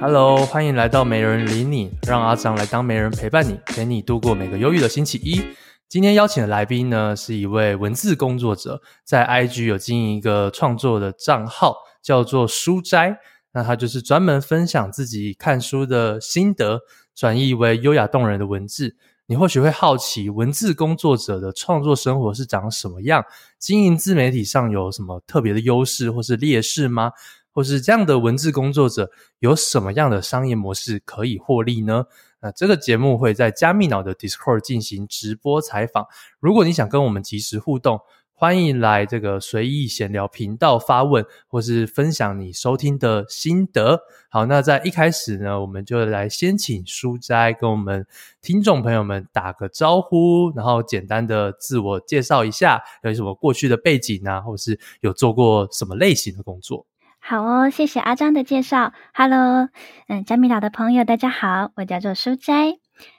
Hello，欢迎来到没人理你，让阿张来当没人陪伴你，陪你度过每个忧郁的星期一。今天邀请的来宾呢，是一位文字工作者，在 IG 有经营一个创作的账号，叫做书斋。那他就是专门分享自己看书的心得，转译为优雅动人的文字。你或许会好奇，文字工作者的创作生活是长什么样？经营自媒体上有什么特别的优势或是劣势吗？或是这样的文字工作者有什么样的商业模式可以获利呢？那这个节目会在加密脑的 Discord 进行直播采访。如果你想跟我们及时互动，欢迎来这个随意闲聊频道发问，或是分享你收听的心得。好，那在一开始呢，我们就来先请书斋跟我们听众朋友们打个招呼，然后简单的自我介绍一下，有什么过去的背景啊，或是有做过什么类型的工作。好哦，谢谢阿张的介绍。Hello，嗯，加密岛的朋友，大家好，我叫做书斋。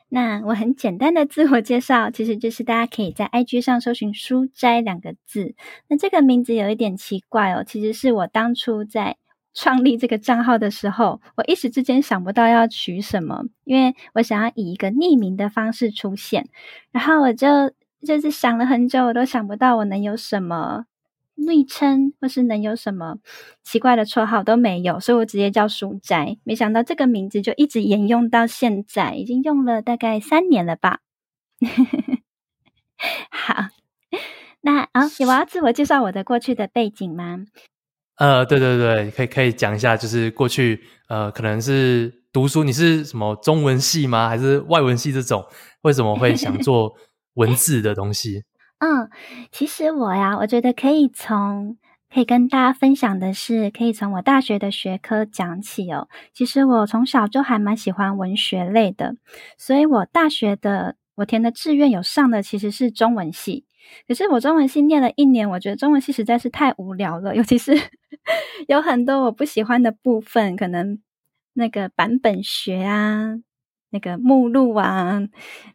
那我很简单的自我介绍，其实就是大家可以在 IG 上搜寻“书斋”两个字。那这个名字有一点奇怪哦，其实是我当初在创立这个账号的时候，我一时之间想不到要取什么，因为我想要以一个匿名的方式出现，然后我就就是想了很久，我都想不到我能有什么。昵称或是能有什么奇怪的绰号都没有，所以我直接叫书斋。没想到这个名字就一直沿用到现在，已经用了大概三年了吧。好，那啊，我要自我介绍我的过去的背景吗？呃，对对对，可以可以讲一下，就是过去呃，可能是读书，你是什么中文系吗？还是外文系这种？为什么会想做文字的东西？嗯，其实我呀，我觉得可以从可以跟大家分享的是，可以从我大学的学科讲起哦。其实我从小就还蛮喜欢文学类的，所以我大学的我填的志愿有上的其实是中文系。可是我中文系念了一年，我觉得中文系实在是太无聊了，尤其是 有很多我不喜欢的部分，可能那个版本学啊。那个目录啊，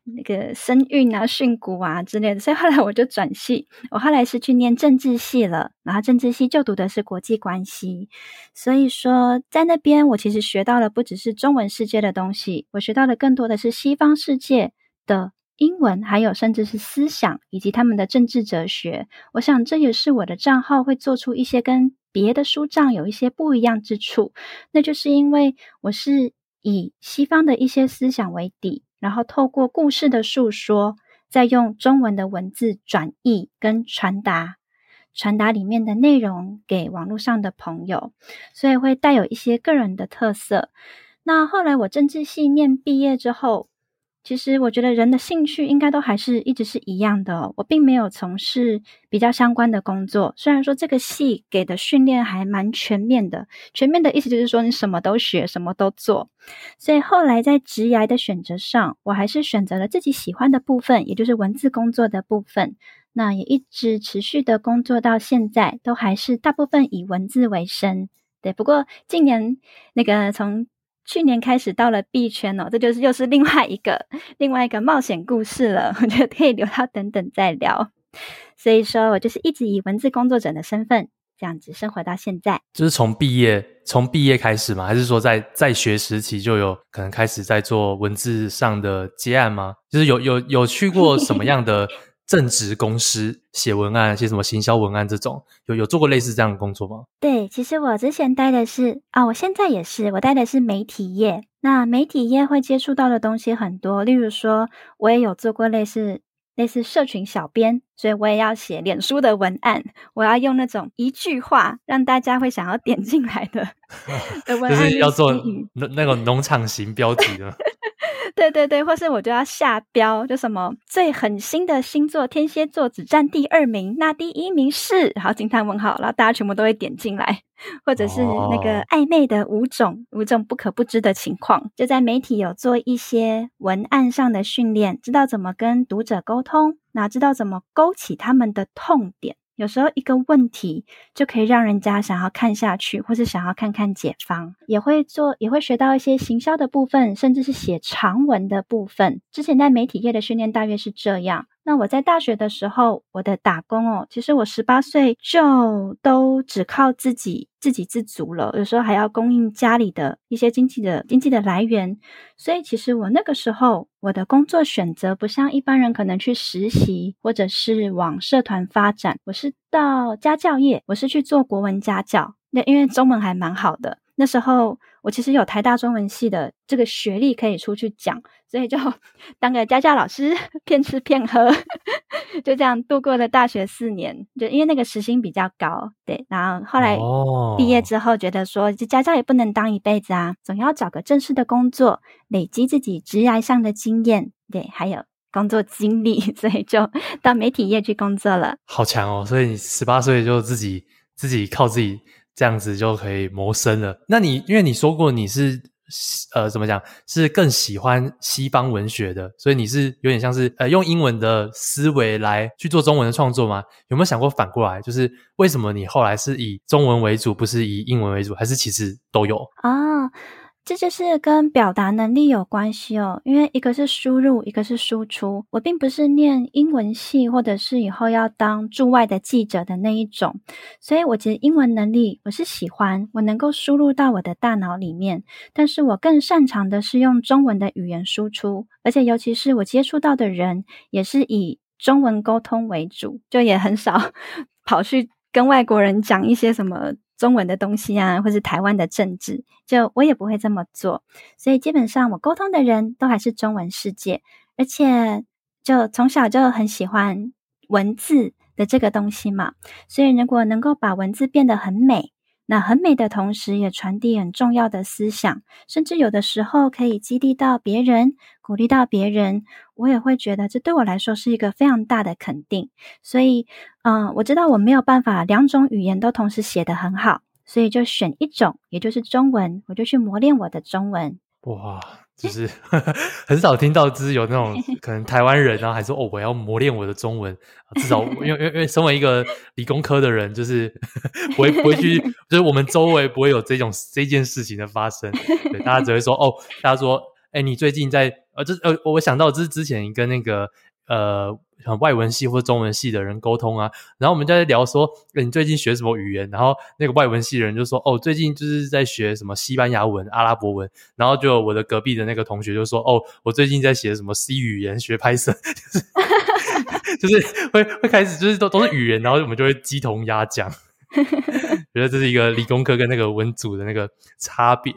那个声韵啊、训詁啊之类的，所以后来我就转系。我后来是去念政治系了，然后政治系就读的是国际关系。所以说，在那边我其实学到的不只是中文世界的东西，我学到的更多的是西方世界的英文，还有甚至是思想以及他们的政治哲学。我想这也是我的账号会做出一些跟别的书账有一些不一样之处，那就是因为我是。以西方的一些思想为底，然后透过故事的诉说，再用中文的文字转译跟传达，传达里面的内容给网络上的朋友，所以会带有一些个人的特色。那后来我政治系念毕业之后。其实我觉得人的兴趣应该都还是一直是一样的。我并没有从事比较相关的工作，虽然说这个系给的训练还蛮全面的。全面的意思就是说你什么都学，什么都做。所以后来在职涯的选择上，我还是选择了自己喜欢的部分，也就是文字工作的部分。那也一直持续的工作到现在，都还是大部分以文字为生。对，不过近年那个从。去年开始到了币圈哦，这就是又是另外一个另外一个冒险故事了。我觉得可以留到等等再聊。所以说我就是一直以文字工作者的身份这样子生活到现在。就是从毕业从毕业开始吗？还是说在在学时期就有可能开始在做文字上的接案吗？就是有有有去过什么样的？正职公司写文案，写什么行销文案这种，有有做过类似这样的工作吗？对，其实我之前待的是啊，我现在也是，我待的是媒体业。那媒体业会接触到的东西很多，例如说，我也有做过类似类似社群小编，所以我也要写脸书的文案，我要用那种一句话让大家会想要点进来的 的文案，就是要做那那个农场型标题的。对对对，或是我就要下标，就什么最狠心的星座天蝎座只占第二名，那第一名是，然后惊叹问号，然后大家全部都会点进来，或者是那个暧昧的五种五种不可不知的情况，就在媒体有做一些文案上的训练，知道怎么跟读者沟通，那知道怎么勾起他们的痛点。有时候一个问题就可以让人家想要看下去，或是想要看看解方，也会做，也会学到一些行销的部分，甚至是写长文的部分。之前在媒体业的训练大约是这样。那我在大学的时候，我的打工哦，其实我十八岁就都只靠自己自给自足了，有时候还要供应家里的一些经济的经济的来源。所以其实我那个时候我的工作选择不像一般人可能去实习或者是往社团发展，我是到家教业，我是去做国文家教，那因为中文还蛮好的。那时候我其实有台大中文系的这个学历可以出去讲，所以就 当个家教老师，骗吃骗喝，就这样度过了大学四年。就因为那个时薪比较高，对。然后后来毕业之后，觉得说这家教也不能当一辈子啊，总要找个正式的工作，累积自己职涯上的经验，对，还有工作经历，所以就到媒体业去工作了。好强哦！所以你十八岁就自己自己靠自己。这样子就可以谋生了。那你因为你说过你是呃怎么讲，是更喜欢西方文学的，所以你是有点像是呃用英文的思维来去做中文的创作吗？有没有想过反过来，就是为什么你后来是以中文为主，不是以英文为主，还是其实都有？啊。这就是跟表达能力有关系哦，因为一个是输入，一个是输出。我并不是念英文系，或者是以后要当驻外的记者的那一种，所以我觉得英文能力我是喜欢，我能够输入到我的大脑里面。但是我更擅长的是用中文的语言输出，而且尤其是我接触到的人也是以中文沟通为主，就也很少 跑去跟外国人讲一些什么。中文的东西啊，或是台湾的政治，就我也不会这么做。所以基本上我沟通的人都还是中文世界，而且就从小就很喜欢文字的这个东西嘛。所以如果能够把文字变得很美。那很美的同时，也传递很重要的思想，甚至有的时候可以激励到别人，鼓励到别人。我也会觉得这对我来说是一个非常大的肯定。所以，嗯，我知道我没有办法两种语言都同时写得很好，所以就选一种，也就是中文，我就去磨练我的中文。哇！就是 很少听到，就是有那种 可能台湾人，然后还说哦，我要磨练我的中文。至少因为因为因为身为一个理工科的人，就是 不会不会去，就是我们周围不会有这种这件事情的发生。对，大家只会说哦，大家说，哎，你最近在呃，这呃，我想到这是之前跟那个呃。外文系或中文系的人沟通啊，然后我们就在聊说，你最近学什么语言？然后那个外文系的人就说，哦，最近就是在学什么西班牙文、阿拉伯文。然后就我的隔壁的那个同学就说，哦，我最近在学什么 C 语言，学 Python，就是就是会会开始就是都都是语言，然后我们就会鸡同鸭讲，觉得这是一个理工科跟那个文组的那个差别。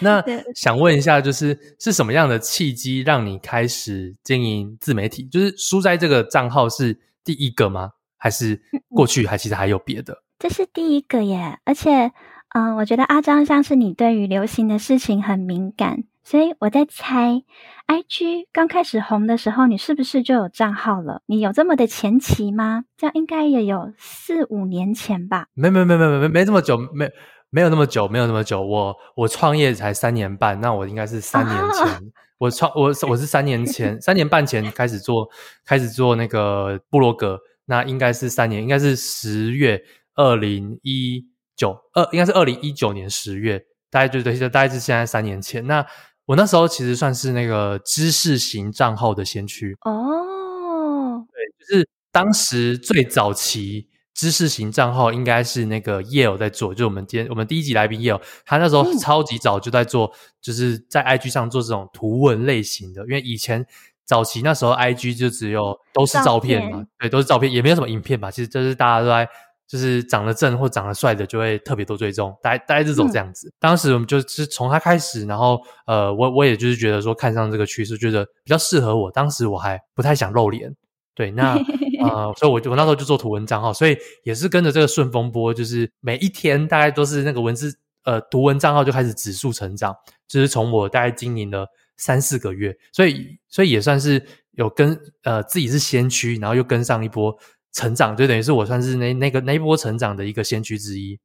那想问一下，就是是什么样的契机让你开始经营自媒体？就是书斋这个账号是第一个吗？还是过去还其实还有别的？这是第一个耶！而且，嗯，我觉得阿张像是你对于流行的事情很敏感，所以我在猜，IG 刚开始红的时候，你是不是就有账号了？你有这么的前期吗？这样应该也有四五年前吧？没没没没没没没这么久没。没有那么久，没有那么久。我我创业才三年半，那我应该是三年前。Oh. 我创我我是三年前，三年半前开始做，开始做那个部落格。那应该是三年，应该是十月二零一九二，应该是二零一九年十月，大概就对，就大概是现在三年前。那我那时候其实算是那个知识型账号的先驱哦，oh. 对，就是当时最早期。知识型账号应该是那个 Yale 在做，就是我们今天我们第一集来宾 Yale，他那时候超级早就在做，就是在 IG 上做这种图文类型的。因为以前早期那时候 IG 就只有都是照片嘛，片对，都是照片，也没有什么影片吧。其实就是大家都在，就是长得正或长得帅的就会特别多追踪，大概大概这种这样子。嗯、当时我们就是从他开始，然后呃，我我也就是觉得说看上这个趋势，觉得比较适合我。当时我还不太想露脸。对，那呃，所以我就我那时候就做图文账号，所以也是跟着这个顺风波，就是每一天大概都是那个文字呃图文账号就开始指数成长，就是从我大概经营了三四个月，所以所以也算是有跟呃自己是先驱，然后又跟上一波成长，就等于是我算是那那个那一波成长的一个先驱之一。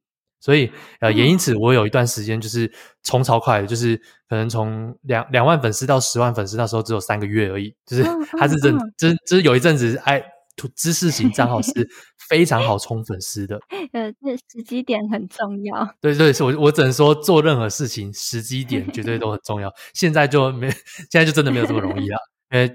所以，呃，也因此，我有一段时间就是冲超快的，就是可能从两两万粉丝到十万粉丝，那时候只有三个月而已。就是他是真，就是就是有一阵子，哎，知识型账号是非常好冲粉丝的。呃，这时机点很重要。对对，是我我只能说，做任何事情时机 点绝对都很重要。现在就没，现在就真的没有这么容易了，因为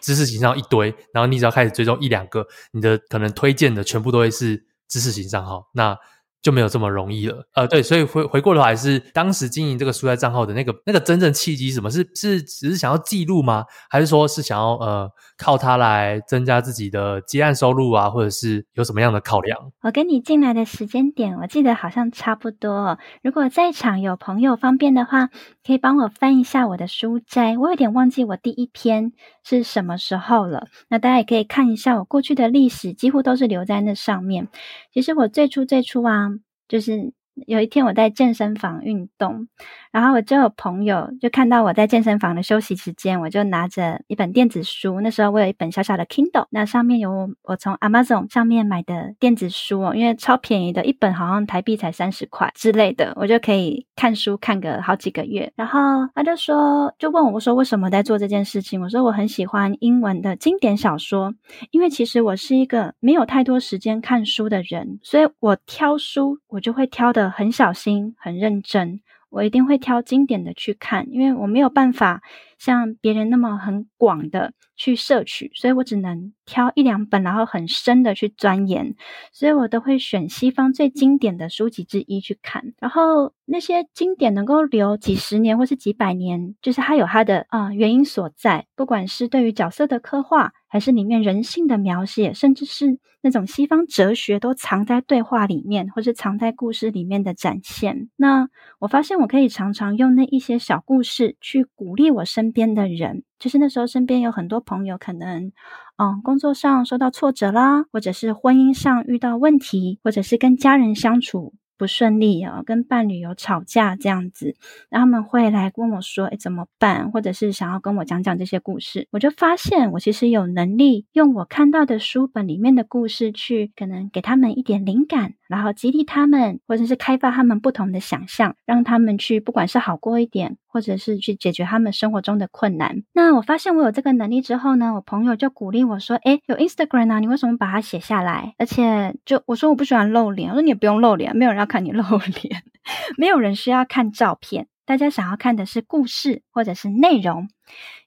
知识型账号一堆，然后你只要开始追踪一两个，你的可能推荐的全部都会是知识型账号，那。就没有这么容易了，呃，对，所以回回过头来是当时经营这个书斋账号的那个那个真正契机什么？是是只是想要记录吗？还是说是想要呃靠它来增加自己的接案收入啊？或者是有什么样的考量？我跟你进来的时间点，我记得好像差不多。如果在场有朋友方便的话，可以帮我翻一下我的书斋，我有点忘记我第一篇是什么时候了。那大家也可以看一下我过去的历史，几乎都是留在那上面。其实我最初最初啊。就是有一天我在健身房运动，然后我就有朋友就看到我在健身房的休息时间，我就拿着一本电子书。那时候我有一本小小的 Kindle，那上面有我从 Amazon 上面买的电子书哦，因为超便宜的，一本好像台币才三十块之类的，我就可以看书看个好几个月。然后他就说，就问我，我说为什么在做这件事情？我说我很喜欢英文的经典小说，因为其实我是一个没有太多时间看书的人，所以我挑书我就会挑得很小心、很认真。我一定会挑经典的去看，因为我没有办法像别人那么很广的去摄取，所以我只能挑一两本，然后很深的去钻研，所以我都会选西方最经典的书籍之一去看。然后那些经典能够留几十年或是几百年，就是它有它的啊、原因所在，不管是对于角色的刻画，还是里面人性的描写，甚至是那种西方哲学都藏在对话里面，或是藏在故事里面的展现。那我发现我可以常常用那一些小故事去鼓励我身边的人，就是那时候身边有很多朋友，可能嗯工作上受到挫折啦，或者是婚姻上遇到问题，或者是跟家人相处不顺利啊，跟伴侣有吵架这样子，那他们会来问我说：“哎，怎么办？”或者是想要跟我讲讲这些故事。我就发现，我其实有能力用我看到的书本里面的故事，去可能给他们一点灵感，然后激励他们，或者是开发他们不同的想象，让他们去不管是好过一点。或者是去解决他们生活中的困难。那我发现我有这个能力之后呢，我朋友就鼓励我说：“诶，有 Instagram 啊，你为什么把它写下来？而且就我说我不喜欢露脸，我说你也不用露脸，没有人要看你露脸，没有人需要看照片，大家想要看的是故事或者是内容。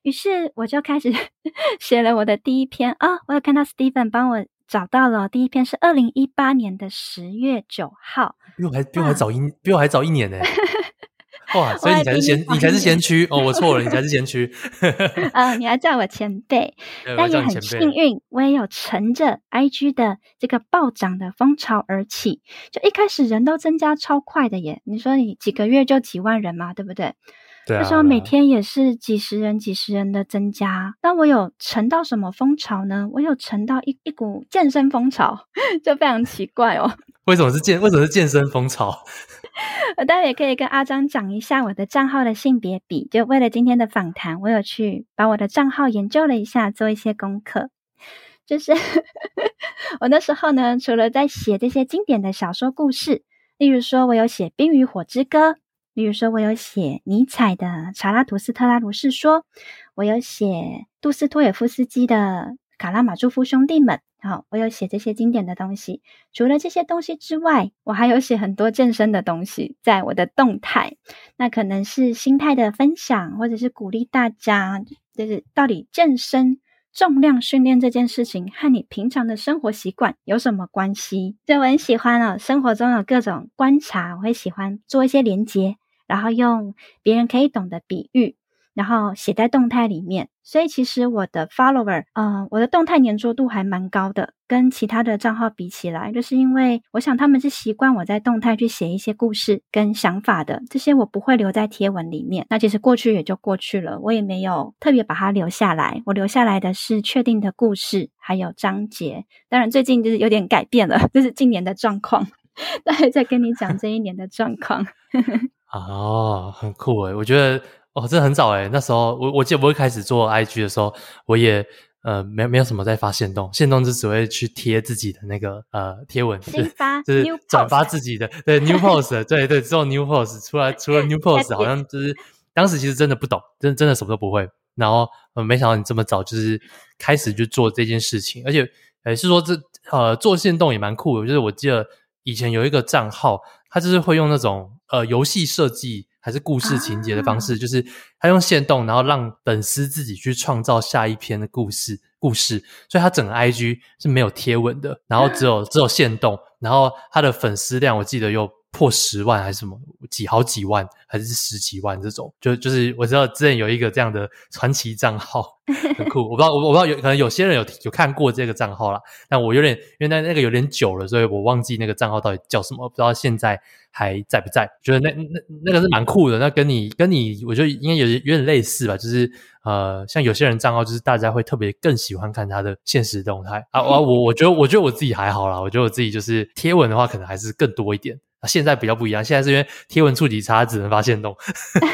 于是我就开始 写了我的第一篇啊，我有看到 Steven 帮我找到了第一篇是二零一八年的十月九号，比我还比我还早一、啊、比我还早一年呢。哇！所以你才是先，你才是先驱哦！我错了，你才是先驱。啊、呃，你还叫我前辈，但也很幸运，我也有乘着 IG 的这个暴涨的风潮而起。就一开始人都增加超快的耶！你说你几个月就几万人嘛，对不对？对啊。那时候每天也是几十人、几十人的增加。但我有乘到什么风潮呢？我有乘到一一股健身风潮，就非常奇怪哦。为什么是健？为什么是健身风潮？我待会也可以跟阿张讲一下我的账号的性别比，就为了今天的访谈，我有去把我的账号研究了一下，做一些功课。就是我那时候呢，除了在写这些经典的小说故事，例如说我有写《冰与火之歌》，例如说我有写尼采的《查拉图斯特拉如是说》，我有写杜斯托也夫斯基的《卡拉马诸夫兄弟们》。好，我有写这些经典的东西。除了这些东西之外，我还有写很多健身的东西，在我的动态。那可能是心态的分享，或者是鼓励大家，就是到底健身、重量训练这件事情和你平常的生活习惯有什么关系？就我很喜欢哦，生活中有各种观察，我会喜欢做一些连接，然后用别人可以懂的比喻。然后写在动态里面，所以其实我的 follower，嗯、呃，我的动态粘着度还蛮高的，跟其他的账号比起来，就是因为我想他们是习惯我在动态去写一些故事跟想法的，这些我不会留在贴文里面。那其实过去也就过去了，我也没有特别把它留下来。我留下来的是确定的故事还有章节。当然最近就是有点改变了，这、就是今年的状况，待会再跟你讲这一年的状况。哦，很酷诶，我觉得。哦，这很早诶，那时候我我记得我一开始做 IG 的时候，我也呃没没有什么在发限动，限动就只会去贴自己的那个呃贴文，新发 就是转发自己的对 new post，对对，之后 new post 出来，除了 new post 好像就是当时其实真的不懂，真真的什么都不会，然后呃没想到你这么早就是开始去做这件事情，而且诶是说这呃做限动也蛮酷的，就是我记得以前有一个账号，他就是会用那种呃游戏设计。还是故事情节的方式，啊、就是他用线动，然后让粉丝自己去创造下一篇的故事故事，所以他整个 IG 是没有贴文的，然后只有只有线动，然后他的粉丝量我记得有。破十万还是什么几好几万还是十几万这种，就就是我知道之前有一个这样的传奇账号很酷，我不知道我我不知道有可能有些人有有看过这个账号啦，但我有点因为那那个有点久了，所以我忘记那个账号到底叫什么，不知道现在还在不在。觉得那那那个是蛮酷的，那跟你跟你我觉得应该有有点类似吧，就是呃像有些人账号就是大家会特别更喜欢看他的现实动态啊，我我我觉得我觉得我自己还好啦，我觉得我自己就是贴文的话可能还是更多一点。现在比较不一样，现在是因为贴文触及差，只能发现动。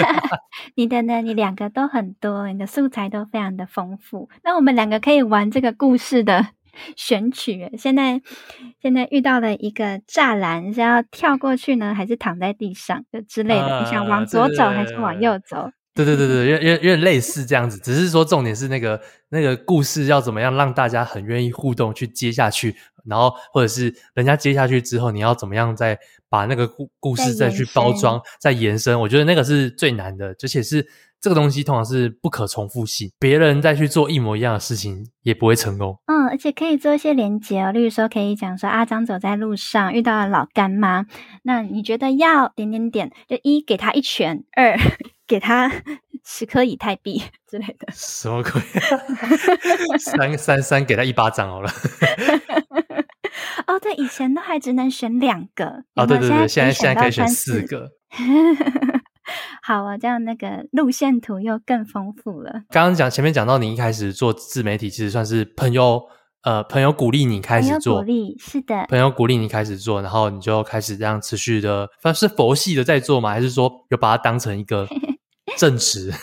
你的呢？你两个都很多，你的素材都非常的丰富。那我们两个可以玩这个故事的选取。现在现在遇到了一个栅栏，是要跳过去呢，还是躺在地上就之类的？你想往左走还是往右走？对对对对，有有有点类似这样子，只是说重点是那个那个故事要怎么样让大家很愿意互动去接下去，然后或者是人家接下去之后，你要怎么样再把那个故故事再去包装、再延伸？我觉得那个是最难的，而且是这个东西通常是不可重复性，别人再去做一模一样的事情也不会成功。嗯，而且可以做一些连接哦，例如说可以讲说阿张走在路上遇到了老干妈，那你觉得要点点点，就一给他一拳，二。给他 十颗以太币 之类的，什么鬼？三三三，给他一巴掌好了。哦，对，以前都还只能选两个，哦，对对对，现在现在可以选四个。好啊，这样那个路线图又更丰富了。刚刚讲前面讲到，你一开始做自媒体，其实算是朋友呃朋友鼓励你开始做，鼓励是的，朋友鼓励你开始做，然后你就开始这样持续的，算是佛系的在做嘛？还是说有把它当成一个？正直，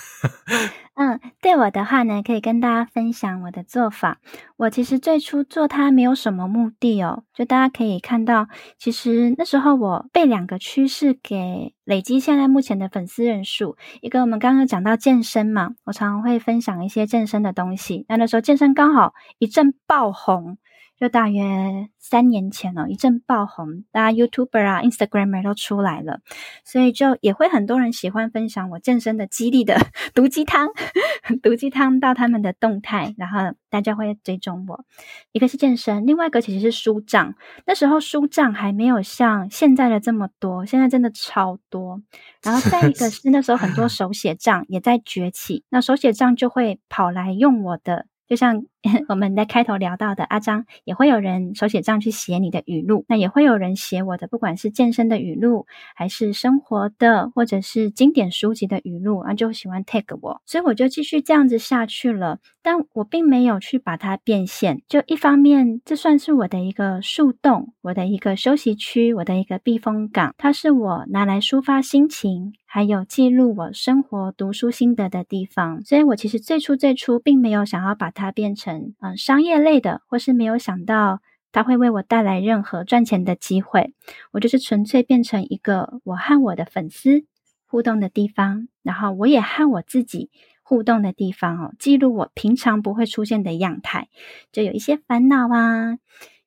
嗯，对我的话呢，可以跟大家分享我的做法。我其实最初做它没有什么目的哦，就大家可以看到，其实那时候我被两个趋势给累积，现在目前的粉丝人数。一个我们刚刚讲到健身嘛，我常常会分享一些健身的东西。那那时候健身刚好一阵爆红。就大约三年前哦，一阵爆红，大家 YouTuber 啊、Instagramer 都出来了，所以就也会很多人喜欢分享我健身的激励的 毒鸡汤，毒鸡汤到他们的动态，然后大家会追踪我。一个是健身，另外一个其实是书账。那时候书账还没有像现在的这么多，现在真的超多。然后再一个是那时候很多手写账也在崛起，那手写账就会跑来用我的。就像 我们在开头聊到的，阿张也会有人手写账去写你的语录，那也会有人写我的，不管是健身的语录，还是生活的，或者是经典书籍的语录，啊，就喜欢 tag 我，所以我就继续这样子下去了。但我并没有去把它变现，就一方面，这算是我的一个树洞，我的一个休息区，我的一个避风港，它是我拿来抒发心情。还有记录我生活、读书心得的地方，所以我其实最初最初并没有想要把它变成嗯、商业类的，或是没有想到它会为我带来任何赚钱的机会。我就是纯粹变成一个我和我的粉丝互动的地方，然后我也和我自己互动的地方哦，记录我平常不会出现的样态，就有一些烦恼啊，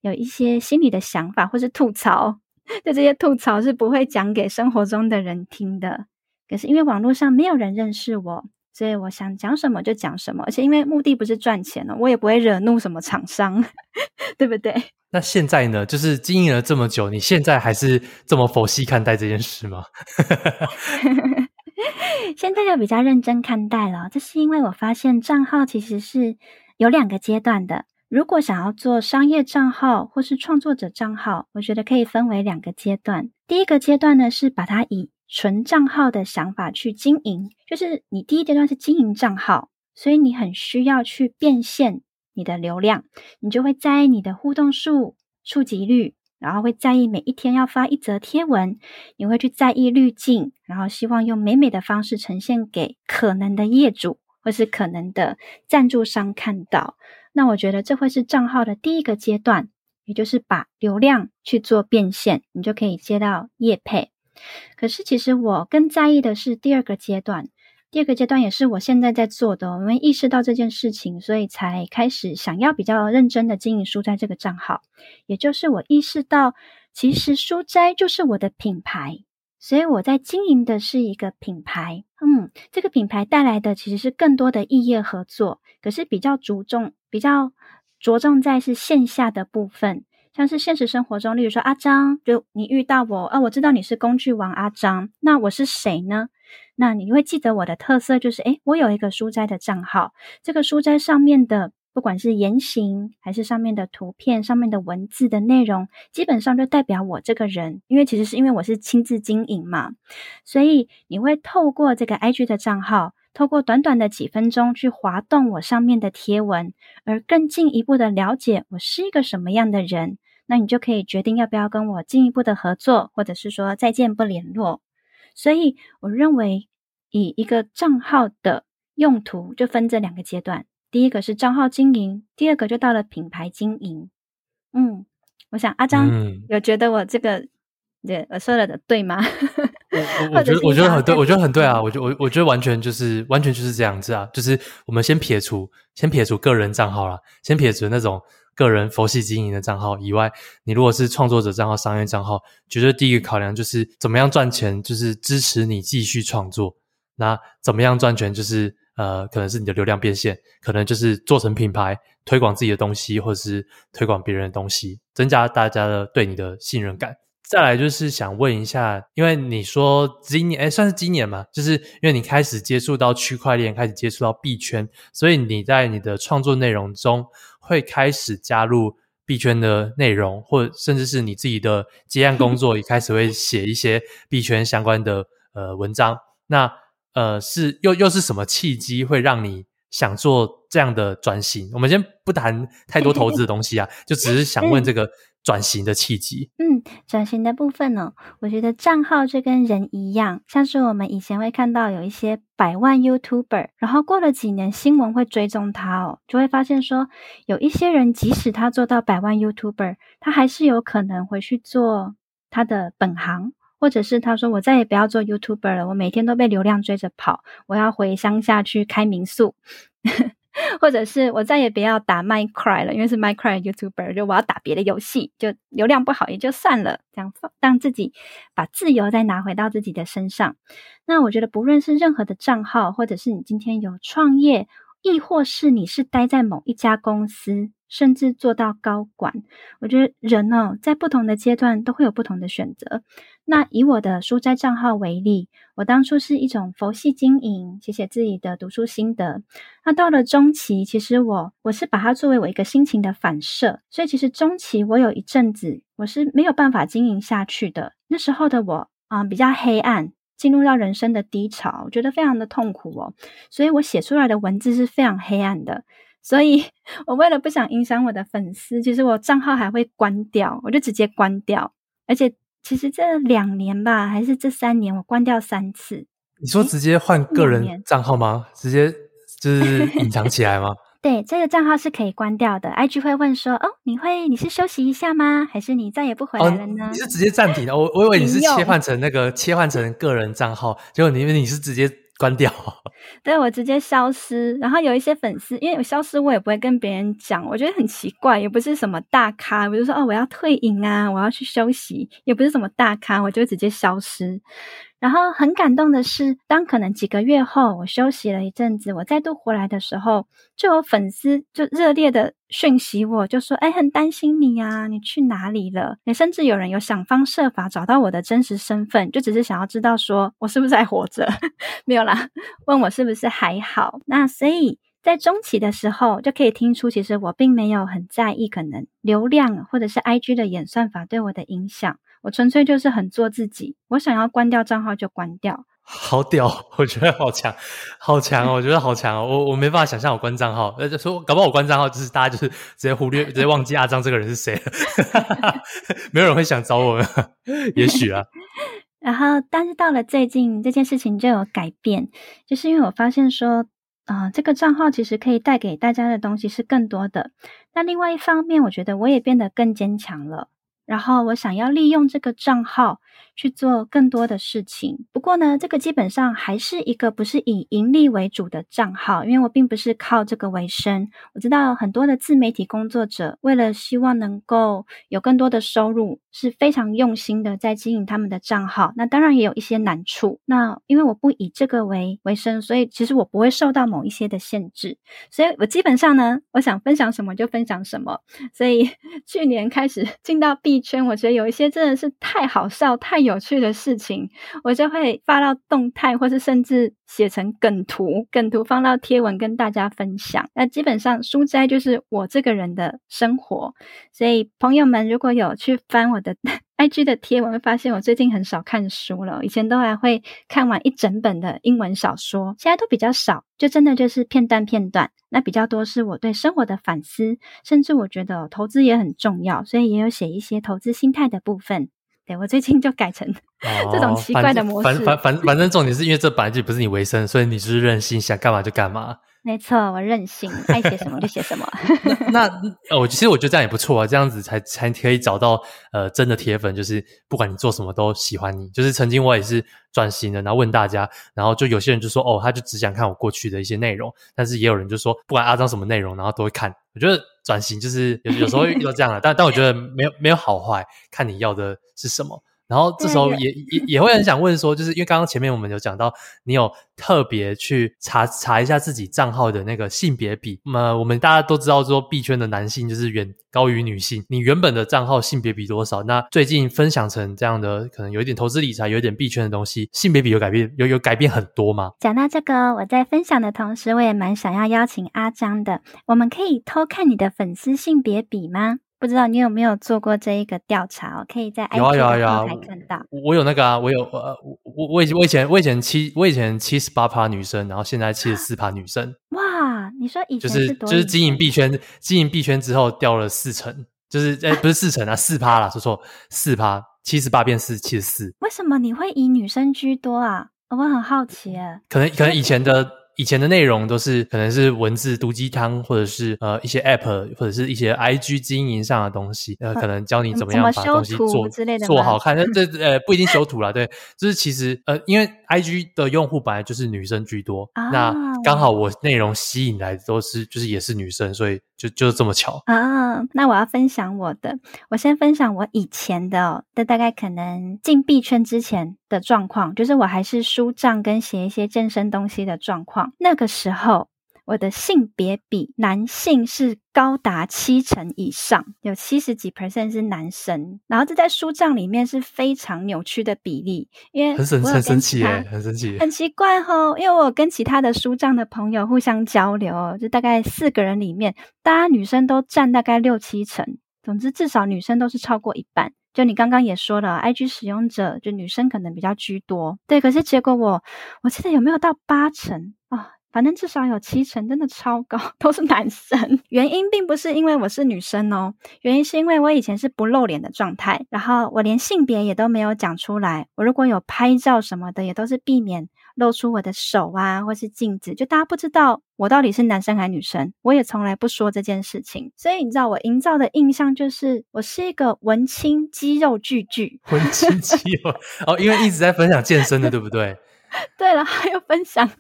有一些心里的想法，或是吐槽，就这些吐槽是不会讲给生活中的人听的。可是因为网络上没有人认识我，所以我想讲什么就讲什么，而且因为目的不是赚钱了，我也不会惹怒什么厂商，对不对？那现在呢？就是经营了这么久，你现在还是这么佛系看待这件事吗？现在就比较认真看待了，这是因为我发现账号其实是有两个阶段的。如果想要做商业账号或是创作者账号，我觉得可以分为两个阶段。第一个阶段呢，是把它以纯账号的想法去经营，就是你第一阶段是经营账号，所以你很需要去变现你的流量，你就会在意你的互动数、触及率，然后会在意每一天要发一则贴文，你会去在意滤镜，然后希望用美美的方式呈现给可能的业主或是可能的赞助商看到。那我觉得这会是账号的第一个阶段，也就是把流量去做变现，你就可以接到业配。可是，其实我更在意的是第二个阶段。第二个阶段也是我现在在做的。我们意识到这件事情，所以才开始想要比较认真的经营书斋这个账号。也就是我意识到，其实书斋就是我的品牌，所以我在经营的是一个品牌。嗯，这个品牌带来的其实是更多的异业合作，可是比较着重，比较着重在是线下的部分。像是现实生活中，例如说阿张，就你遇到我，啊，我知道你是工具王阿张，那我是谁呢？那你会记得我的特色就是，诶，我有一个书斋的账号，这个书斋上面的不管是言行，还是上面的图片、上面的文字的内容，基本上就代表我这个人，因为其实是因为我是亲自经营嘛，所以你会透过这个 IG 的账号。透过短短的几分钟去滑动我上面的贴文，而更进一步的了解我是一个什么样的人，那你就可以决定要不要跟我进一步的合作，或者是说再见不联络。所以我认为，以一个账号的用途就分这两个阶段，第一个是账号经营，第二个就到了品牌经营。嗯，我想阿张有觉得我这个。对，我说了的对吗？我我觉得我觉得很对，我觉得很对啊！我觉我我觉得完全就是完全就是这样子啊！就是我们先撇除先撇除个人账号啦，先撇除那种个人佛系经营的账号以外，你如果是创作者账号、商业账号，绝对第一个考量就是怎么样赚钱，就是支持你继续创作。那怎么样赚钱，就是呃，可能是你的流量变现，可能就是做成品牌，推广自己的东西，或者是推广别人的东西，增加大家的对你的信任感。再来就是想问一下，因为你说今年，哎，算是今年嘛，就是因为你开始接触到区块链，开始接触到币圈，所以你在你的创作内容中会开始加入币圈的内容，或甚至是你自己的接案工作也开始会写一些币圈相关的呃文章。那呃是又又是什么契机会让你想做这样的转型？我们先不谈太多投资的东西啊，就只是想问这个。转型的契机，嗯，转型的部分呢，我觉得账号就跟人一样，像是我们以前会看到有一些百万 YouTuber，然后过了几年新闻会追踪他哦，就会发现说有一些人即使他做到百万 YouTuber，他还是有可能回去做他的本行，或者是他说我再也不要做 YouTuber 了，我每天都被流量追着跑，我要回乡下去开民宿。或者是我再也不要打 My Cry 了，因为是 My Cry YouTuber，就我要打别的游戏，就流量不好也就算了，这样放让自己把自由再拿回到自己的身上。那我觉得，不论是任何的账号，或者是你今天有创业，亦或是你是待在某一家公司。甚至做到高管，我觉得人哦，在不同的阶段都会有不同的选择。那以我的书斋账号为例，我当初是一种佛系经营，写写自己的读书心得。那到了中期，其实我我是把它作为我一个心情的反射，所以其实中期我有一阵子我是没有办法经营下去的。那时候的我啊，比较黑暗，进入到人生的低潮，我觉得非常的痛苦哦。所以我写出来的文字是非常黑暗的。所以 我为了不想影响我的粉丝，其实我账号还会关掉，我就直接关掉。而且其实这两年吧，还是这三年，我关掉三次。你说直接换个人账号吗？直接就是隐藏起来吗？对，这个账号是可以关掉的。IG 会问说：“哦，你会你是休息一下吗？还是你再也不回来了呢？”哦，你是直接暂停的。我我以为你是切换成那个切换成个人账号，结果你因为你是直接。关掉，对，我直接消失。然后有一些粉丝，因为我消失，我也不会跟别人讲。我觉得很奇怪，也不是什么大咖，比如说哦，我要退隐啊，我要去休息，也不是什么大咖，我就直接消失。然后很感动的是，当可能几个月后，我休息了一阵子，我再度回来的时候，就有粉丝就热烈的讯息我，就说：“哎，很担心你呀，你去哪里了？”也甚至有人有想方设法找到我的真实身份，就只是想要知道说我是不是还活着，没有啦，问我是不是还好。那所以在中期的时候，就可以听出，其实我并没有很在意可能流量或者是 IG 的演算法对我的影响。我纯粹就是很做自己，我想要关掉账号就关掉。好屌，我觉得好强，好强哦！我觉得好强哦！我我没办法想象我关账号，呃，说搞不好我关账号就是大家就是直接忽略、直接忘记阿张这个人是谁了，没有人会想找我们，也许啊。然后，但是到了最近，这件事情就有改变，就是因为我发现说，啊、呃，这个账号其实可以带给大家的东西是更多的。那另外一方面，我觉得我也变得更坚强了。然后我想要利用这个账号去做更多的事情。不过呢，这个基本上还是一个不是以盈利为主的账号，因为我并不是靠这个为生。我知道很多的自媒体工作者为了希望能够有更多的收入，是非常用心的在经营他们的账号。那当然也有一些难处。那因为我不以这个为为生，所以其实我不会受到某一些的限制。所以我基本上呢，我想分享什么就分享什么。所以 去年开始进到币圈，我觉得有一些真的是太好笑、太有趣的事情，我就会发到动态，或是甚至写成梗图，梗图放到贴文跟大家分享。那基本上书斋就是我这个人的生活。所以朋友们如果有去翻我的 IG 的贴文，会发现我最近很少看书了。以前都还会看完一整本的英文小说，现在都比较少，就真的就是片段片段。那比较多是我对生活的反思，甚至我觉得投资也很重要，所以也有写一些投资心态的部分。对，我最近就改成 这种奇怪的模式。反反反反正重点是因为这本来就不是你为生，所以你就是任性，想干嘛就干嘛。没错，我任性，爱写什么就写什么。那我其实我觉得这样也不错啊，这样子才才可以找到呃真的铁粉，就是不管你做什么都喜欢你。就是曾经我也是转型的，然后问大家，然后就有些人就说哦，他就只想看我过去的一些内容，但是也有人就说不管阿张什么内容，然后都会看。我觉得转型就是有有时候会遇到这样的，但但我觉得没有没有好坏，看你要的是什么。然后这时候也也也会很想问说，就是因为刚刚前面我们有讲到，你有特别去查查一下自己账号的那个性别比。那么我们大家都知道说，币圈的男性就是远高于女性。你原本的账号性别比多少？那最近分享成这样的，可能有一点投资理财，有一点币圈的东西，性别比有改变，有有改变很多吗？讲到这个，我在分享的同时，我也蛮想要邀请阿张的，我们可以偷看你的粉丝性别比吗？不知道你有没有做过这一个调查？可以在 IG 的后台看到。我我有那个啊，我有呃，我我以前我以前我以前七我以前七十八趴女生，然后现在七十四趴女生。哇，你说以前是？就是就是经营币圈，经营币圈之后掉了四成，就是哎不是四成啊，四趴啦，说错，四趴，七十八变四七十四。为什么你会以女生居多啊？我很好奇诶。可能可能以前的。以前的内容都是可能是文字毒鸡汤，或者是呃一些 App 或者是一些 IG 经营上的东西，呃，可能教你怎么样把东西做之类的做好看。但 这呃不一定修图啦，对，就是其实呃因为 IG 的用户本来就是女生居多，啊、那刚好我内容吸引来的都是就是也是女生，所以就就是这么巧啊。那我要分享我的，我先分享我以前的、哦，的大概可能进币圈之前的状况，就是我还是书账跟写一些健身东西的状况。那个时候，我的性别比男性是高达七成以上，有七十几 percent 是男生。然后这在书账里面是非常扭曲的比例，因为很神很神奇耶，很神奇，很奇怪哦。因为我跟其他的书账的朋友互相交流，就大概四个人里面，大家女生都占大概六七成。总之，至少女生都是超过一半。就你刚刚也说了，IG 使用者就女生可能比较居多，对。可是结果我我记得有没有到八成啊？哦，反正至少有七成，真的超高，都是男生。原因并不是因为我是女生哦，原因是因为我以前是不露脸的状态，然后我连性别也都没有讲出来。我如果有拍照什么的，也都是避免。露出我的手啊，或是镜子，就大家不知道我到底是男生还是女生，我也从来不说这件事情。所以你知道，我营造的印象就是我是一个文青肌肉巨巨。文青肌肉哦，因为一直在分享健身的，对不对？对了，还有分享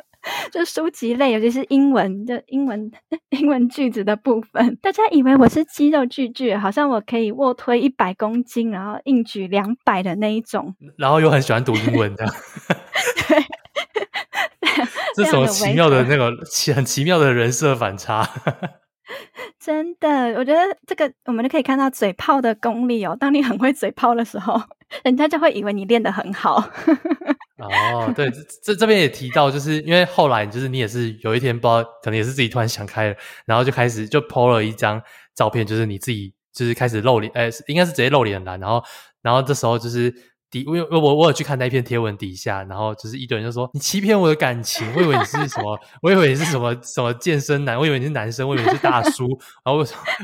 就书籍类，尤其是英文的英文英文句子的部分。大家以为我是肌肉巨巨，好像我可以卧推一百公斤，然后硬举两百的那一种，然后又很喜欢读英文的。对。这什么奇妙的那个奇很奇妙的人设反差？真的，我觉得这个我们就可以看到嘴炮的功力哦。当你很会嘴炮的时候，人家就会以为你练得很好。哦，对，这这边也提到，就是因为后来就是你也是有一天不知道，可能也是自己突然想开了，然后就开始就 po 了一张照片，就是你自己就是开始露脸，哎，应该是直接露脸了。然后，然后这时候就是。底，因为我我有去看那一篇贴文底下，然后就是一堆人就说，你欺骗我的感情，我以为你是什么，我以为你是什么什么健身男，我以为你是男生，我以为你是大叔，然后我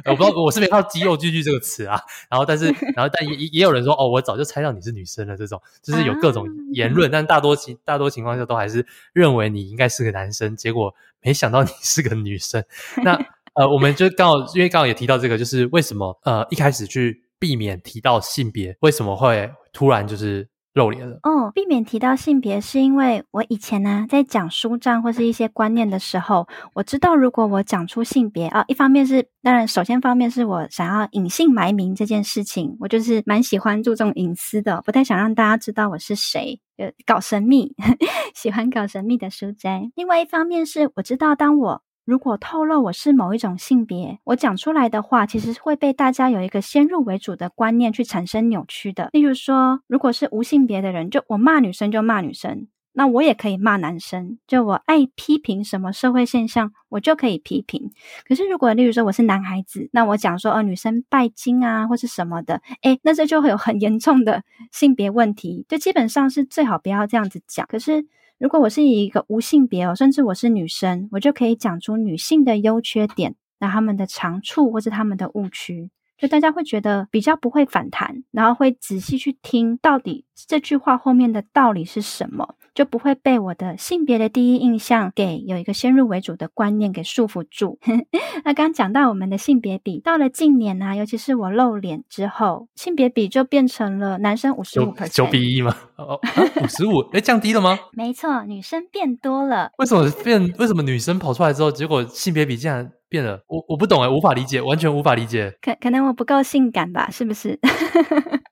我不知道我是没看到肌肉巨巨这个词啊，然后但是 然后但也也有人说哦，我早就猜到你是女生了，这种就是有各种言论，但大多情大多情况下都还是认为你应该是个男生，结果没想到你是个女生。那呃，我们就刚好因为刚好也提到这个，就是为什么呃一开始去。避免提到性别，为什么会突然就是露脸了。哦，避免提到性别，是因为我以前呢、在讲书帐或是一些观念的时候，我知道如果我讲出性别啊，一方面是当然，首先方面是我想要隐姓埋名这件事情，我就是蛮喜欢注重隐私的，不太想让大家知道我是谁，呃，搞神秘，喜欢搞神秘的书斋。另外一方面是我知道当我。如果透露我是某一种性别，我讲出来的话，其实会被大家有一个先入为主的观念去产生扭曲的。例如说，如果是无性别的人，就我骂女生就骂女生，那我也可以骂男生。就我爱批评什么社会现象，我就可以批评。可是如果例如说我是男孩子，那我讲说哦，女生拜金啊或是什么的，诶，那这就会有很严重的性别问题。就基本上是最好不要这样子讲。可是。如果我是以一个无性别哦，甚至我是女生，我就可以讲出女性的优缺点，那他们的长处或是他们的误区，就大家会觉得比较不会反弹，然后会仔细去听到底这句话后面的道理是什么。就不会被我的性别的第一印象给有一个先入为主的观念给束缚住。那刚刚讲到我们的性别比，到了近年啊，尤其是我露脸之后，性别比就变成了男生五十五九比一吗？哦，五十五，哎，降低了吗？没错，女生变多了。为什么变？为什么女生跑出来之后，结果性别比竟然变了？我我不懂哎，无法理解，完全无法理解。可可能我不够性感吧？是不是？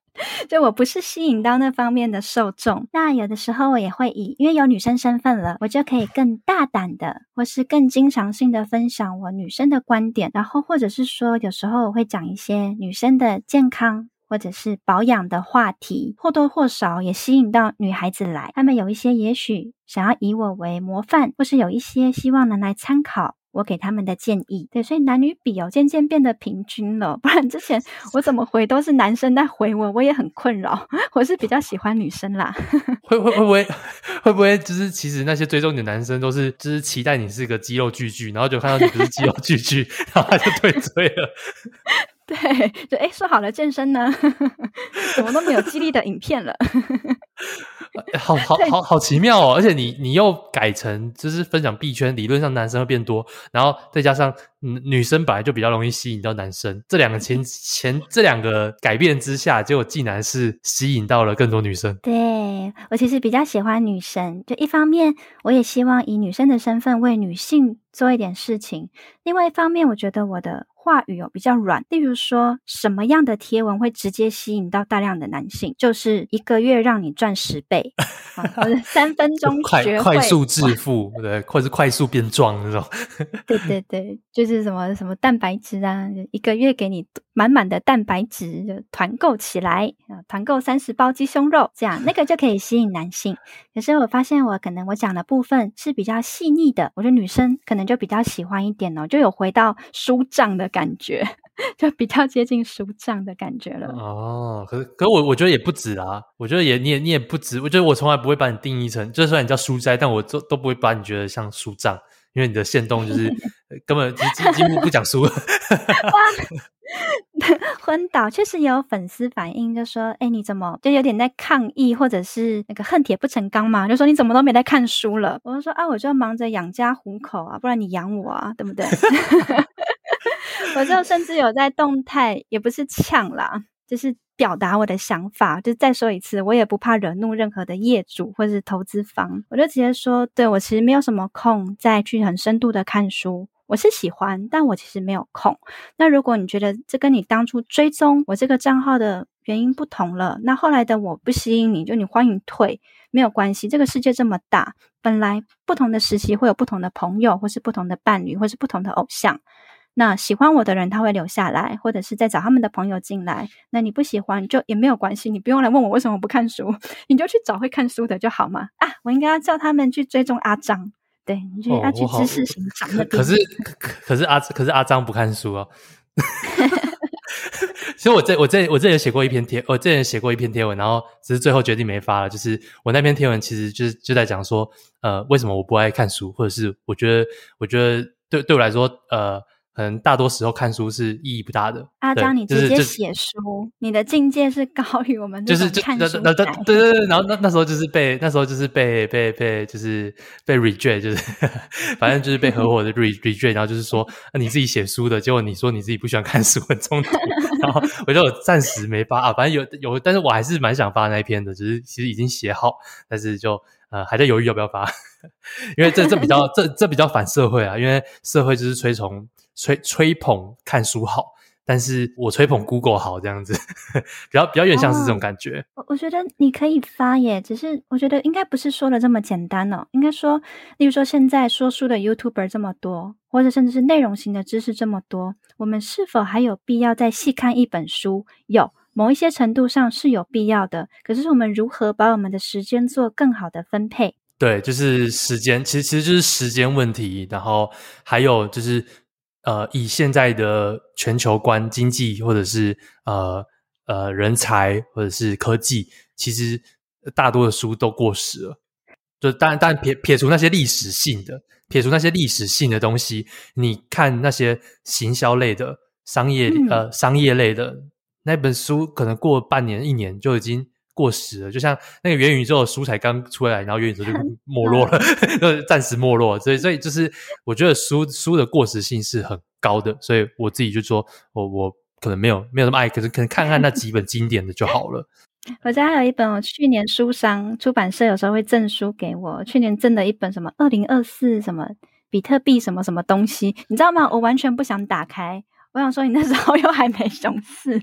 就我不是吸引到那方面的受众，那有的时候我也会以，因为有女生身份了，我就可以更大胆的，或是更经常性的分享我女生的观点，然后或者是说，有时候我会讲一些女生的健康或者是保养的话题，或多或少也吸引到女孩子来，她们有一些也许想要以我为模范，或是有一些希望能来参考。我给他们的建议，对，所以男女比哦渐渐变得平均了。不然之前我怎么回都是男生在回我，我也很困扰。我是比较喜欢女生啦。会会会不会会不会就是其实那些追踪你的男生都是就是期待你是个肌肉巨巨，然后就看到你不是肌肉巨巨，然后他就退追了。对，就诶说好了健身呢，怎么都没有激励的影片了。好好好好奇妙哦！而且你你又改成就是分享币圈，理论上男生会变多，然后再加上女生本来就比较容易吸引到男生，这两个前 前这两个改变之下，结果竟然是吸引到了更多女生。对，我其实比较喜欢女生，就一方面我也希望以女生的身份为女性做一点事情，另外一方面我觉得我的。话语哦比较软，例如说什么样的贴文会直接吸引到大量的男性？就是一个月让你赚十倍，或者三分钟 快快速致富，对，或者是快速变壮那种。对对对，就是什么什么蛋白质啊，一个月给你满满的蛋白质，就团购起来啊，团购三十包鸡胸肉，这样那个就可以吸引男性。可是我发现我可能我讲的部分是比较细腻的，我觉得女生可能就比较喜欢一点哦，就有回到书帐的。感觉 就比较接近书帐的感觉了。哦，可是可是我我觉得也不止啊，我觉得也你也你也不止。我觉得我从来不会把你定义成，就算你叫书斋，但我都都不会把你觉得像书帐，因为你的限动就是根本几几乎不讲书。哇，昏倒，确实有粉丝反映，就说：“哎，你怎么就有点在抗议，或者是那个恨铁不成钢嘛？就说你怎么都没在看书了？”我就说：“啊，我就忙着养家糊口啊，不然你养我啊，对不对？” 我就甚至有在动态，也不是呛啦，就是表达我的想法。就再说一次，我也不怕惹怒任何的业主或是投资方，我就直接说，对，我其实没有什么空再去很深度的看书。我是喜欢，但我其实没有空。那如果你觉得这跟你当初追踪我这个账号的原因不同了，那后来的我不吸引你，就你欢迎退，没有关系。这个世界这么大，本来不同的时期会有不同的朋友，或是不同的伴侣，或是不同的偶像。那喜欢我的人他会留下来，或者是再找他们的朋友进来。那你不喜欢就也没有关系，你不用来问我为什么不看书，你就去找会看书的就好嘛。啊，我应该要叫他们去追踪阿张，对，你就要去知识型长的。可是可是阿可是阿张不看书哦。其实我这我这我这也写过一篇贴，我这也写过一篇贴文，然后只是最后决定没发了。就是我那篇贴文其实就是就在讲说，呃，为什么我不爱看书，或者是我觉得我觉得对对我来说，呃。可能大多时候看书是意义不大的。阿张，你直接写书，就是、你的境界是高于我们就是看书。那那对对对，然后那那时候就是被那时候就是被被被就是被 reject，就是 反正就是被合 伙的 re reject，然后就是说你自己写书的，结果你说你自己不喜欢看书很冲突，然后我就 暂时没发啊，反正有有，但是我还是蛮想发那一篇的，只是其实已经写好，但是就呃还在犹豫要不要发，因为这这比较这这比较反社会啊，因为社会就是推崇。吹吹捧看书好，但是我吹捧 Google 好这样子，比较比较有点像是这种感觉。我、哦、我觉得你可以发耶，只是我觉得应该不是说的这么简单哦。应该说，例如说现在说书的 YouTuber 这么多，或者甚至是内容型的知识这么多，我们是否还有必要再细看一本书？有，某一些程度上是有必要的。可是我们如何把我们的时间做更好的分配？对，就是时间，其实其实就是时间问题。然后还有就是。呃，以现在的全球观、经济或者是呃呃人才或者是科技，其实大多的书都过时了。就当然，当然撇撇除那些历史性的，撇除那些历史性的东西，你看那些行销类的、商业、嗯、呃商业类的那本书，可能过半年、一年就已经。过时了，就像那个元宇宙的书才刚出来，然后元宇宙就没落了，就暂时没落。所以，所以就是我觉得书书的过时性是很高的，所以我自己就说，我我可能没有没有那么爱，可是可能看看那几本经典的就好了。我家还有一本，我去年书商出版社有时候会赠书给我，去年赠的一本什么二零二四什么比特币什么什么东西，你知道吗？我完全不想打开。我想说，你那时候 又还没熊市，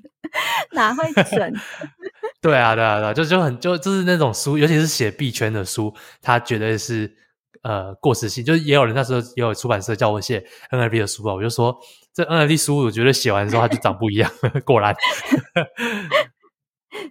哪会 准？对啊，对啊，对啊，就就很就就是那种书，尤其是写币圈的书，它绝对是呃过时性。就是也有人那时候也有出版社叫我写 NLP 的书吧，我就说这 NLP 书，我觉得写完之后它就长不一样。果然，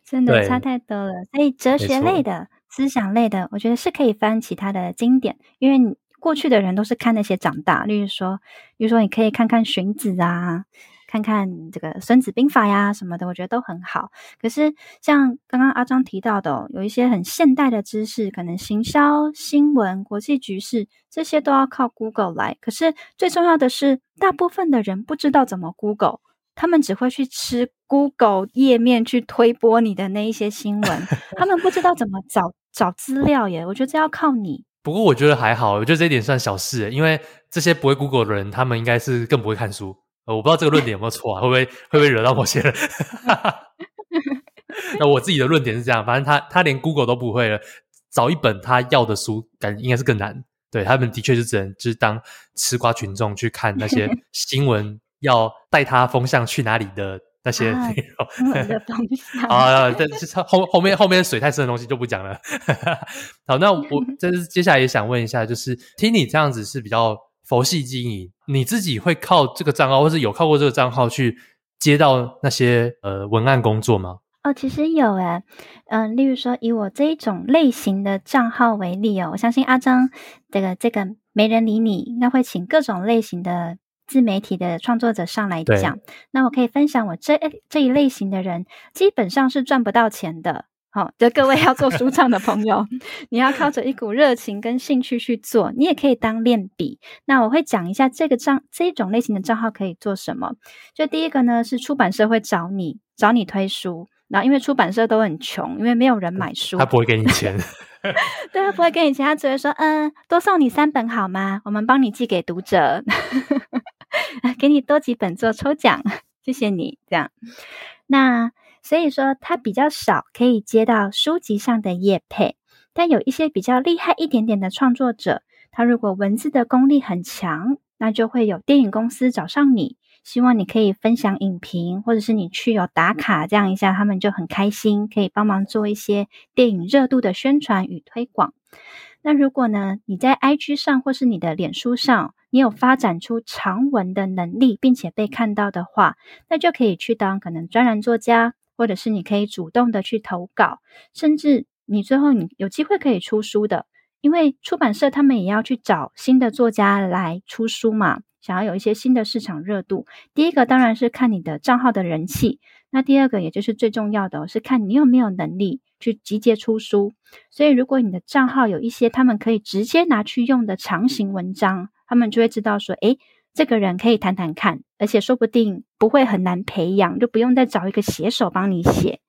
真的差太多了。所以哲学类的、思想类的，我觉得是可以翻其他的经典，因为你。过去的人都是看那些长大，例如说，例如说你可以看看荀子啊，看看这个《孙子兵法》呀什么的，我觉得都很好。可是像刚刚阿张提到的，有一些很现代的知识，可能行销、新闻、国际局势这些都要靠 Google 来。可是最重要的是，大部分的人不知道怎么 Google，他们只会去吃 Google 页面去推播你的那一些新闻，他们不知道怎么找找资料耶。我觉得这要靠你。不过我觉得还好，我觉得这一点算小事，因为这些不会 Google 的人，他们应该是更不会看书。呃，我不知道这个论点有没有错啊，会不会会不会惹到某些人？那我自己的论点是这样，反正他他连 Google 都不会了，找一本他要的书，感应该是更难。对，他们的确是只能就是当吃瓜群众去看那些新闻，要带他风向去哪里的。那些内容 啊，这这后后面后面水太深的东西就不讲了。好，那我 这是接下来也想问一下，就是听你这样子是比较佛系经营，你自己会靠这个账号，或是有靠过这个账号去接到那些呃文案工作吗？哦，其实有诶，嗯、呃，例如说以我这一种类型的账号为例哦，我相信阿张这个这个没人理你，应该会请各种类型的。自媒体的创作者上来讲，那我可以分享我这这一类型的人基本上是赚不到钱的。好、哦，就各位要做书创的朋友，你要靠着一股热情跟兴趣去做，你也可以当练笔。那我会讲一下这个账这一种类型的账号可以做什么。就第一个呢，是出版社会找你找你推书，然后因为出版社都很穷，因为没有人买书，他不会给你钱。对，他不会给你钱，他只会说，嗯，多送你三本好吗？我们帮你寄给读者。给你多几本做抽奖，谢谢你。这样，那所以说他比较少可以接到书籍上的业配，但有一些比较厉害一点点的创作者，他如果文字的功力很强，那就会有电影公司找上你，希望你可以分享影评，或者是你去有打卡这样一下，他们就很开心，可以帮忙做一些电影热度的宣传与推广。那如果呢，你在 IG 上或是你的脸书上，你有发展出长文的能力，并且被看到的话，那就可以去当可能专栏作家，或者是你可以主动的去投稿，甚至你最后你有机会可以出书的，因为出版社他们也要去找新的作家来出书嘛，想要有一些新的市场热度。第一个当然是看你的账号的人气，那第二个也就是最重要的是看你有没有能力。去集结出书，所以如果你的账号有一些他们可以直接拿去用的长型文章，他们就会知道说，诶，这个人可以谈谈看，而且说不定不会很难培养，就不用再找一个写手帮你写。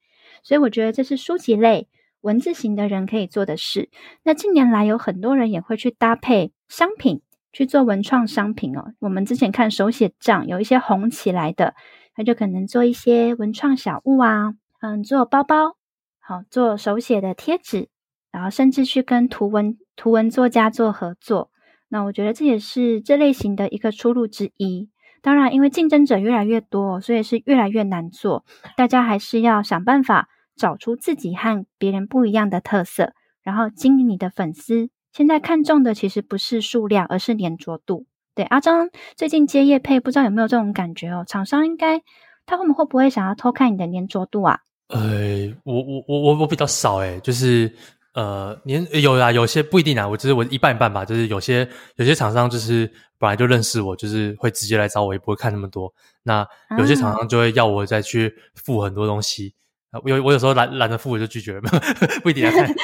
所以我觉得这是书籍类文字型的人可以做的事。那近年来有很多人也会去搭配商品去做文创商品哦。我们之前看手写账，有一些红起来的，他就可能做一些文创小物啊，嗯，做包包，好，做手写的贴纸。然后甚至去跟图文图文作家做合作，那我觉得这也是这类型的一个出路之一。当然，因为竞争者越来越多，所以是越来越难做。大家还是要想办法找出自己和别人不一样的特色，然后经营你的粉丝。现在看重的其实不是数量，而是黏着度。对，阿张最近接业配，不知道有没有这种感觉哦？厂商应该他们会不会想要偷看你的黏着度啊？呃，我我我我我比较少诶，就是。呃，年有啊，有些不一定啊，我就是我一半一半吧，就是有些有些厂商就是本来就认识我，就是会直接来找我，也不会看那么多。那有些厂商就会要我再去付很多东西，啊、我有我有时候懒懒得付，我就拒绝了，不一定要看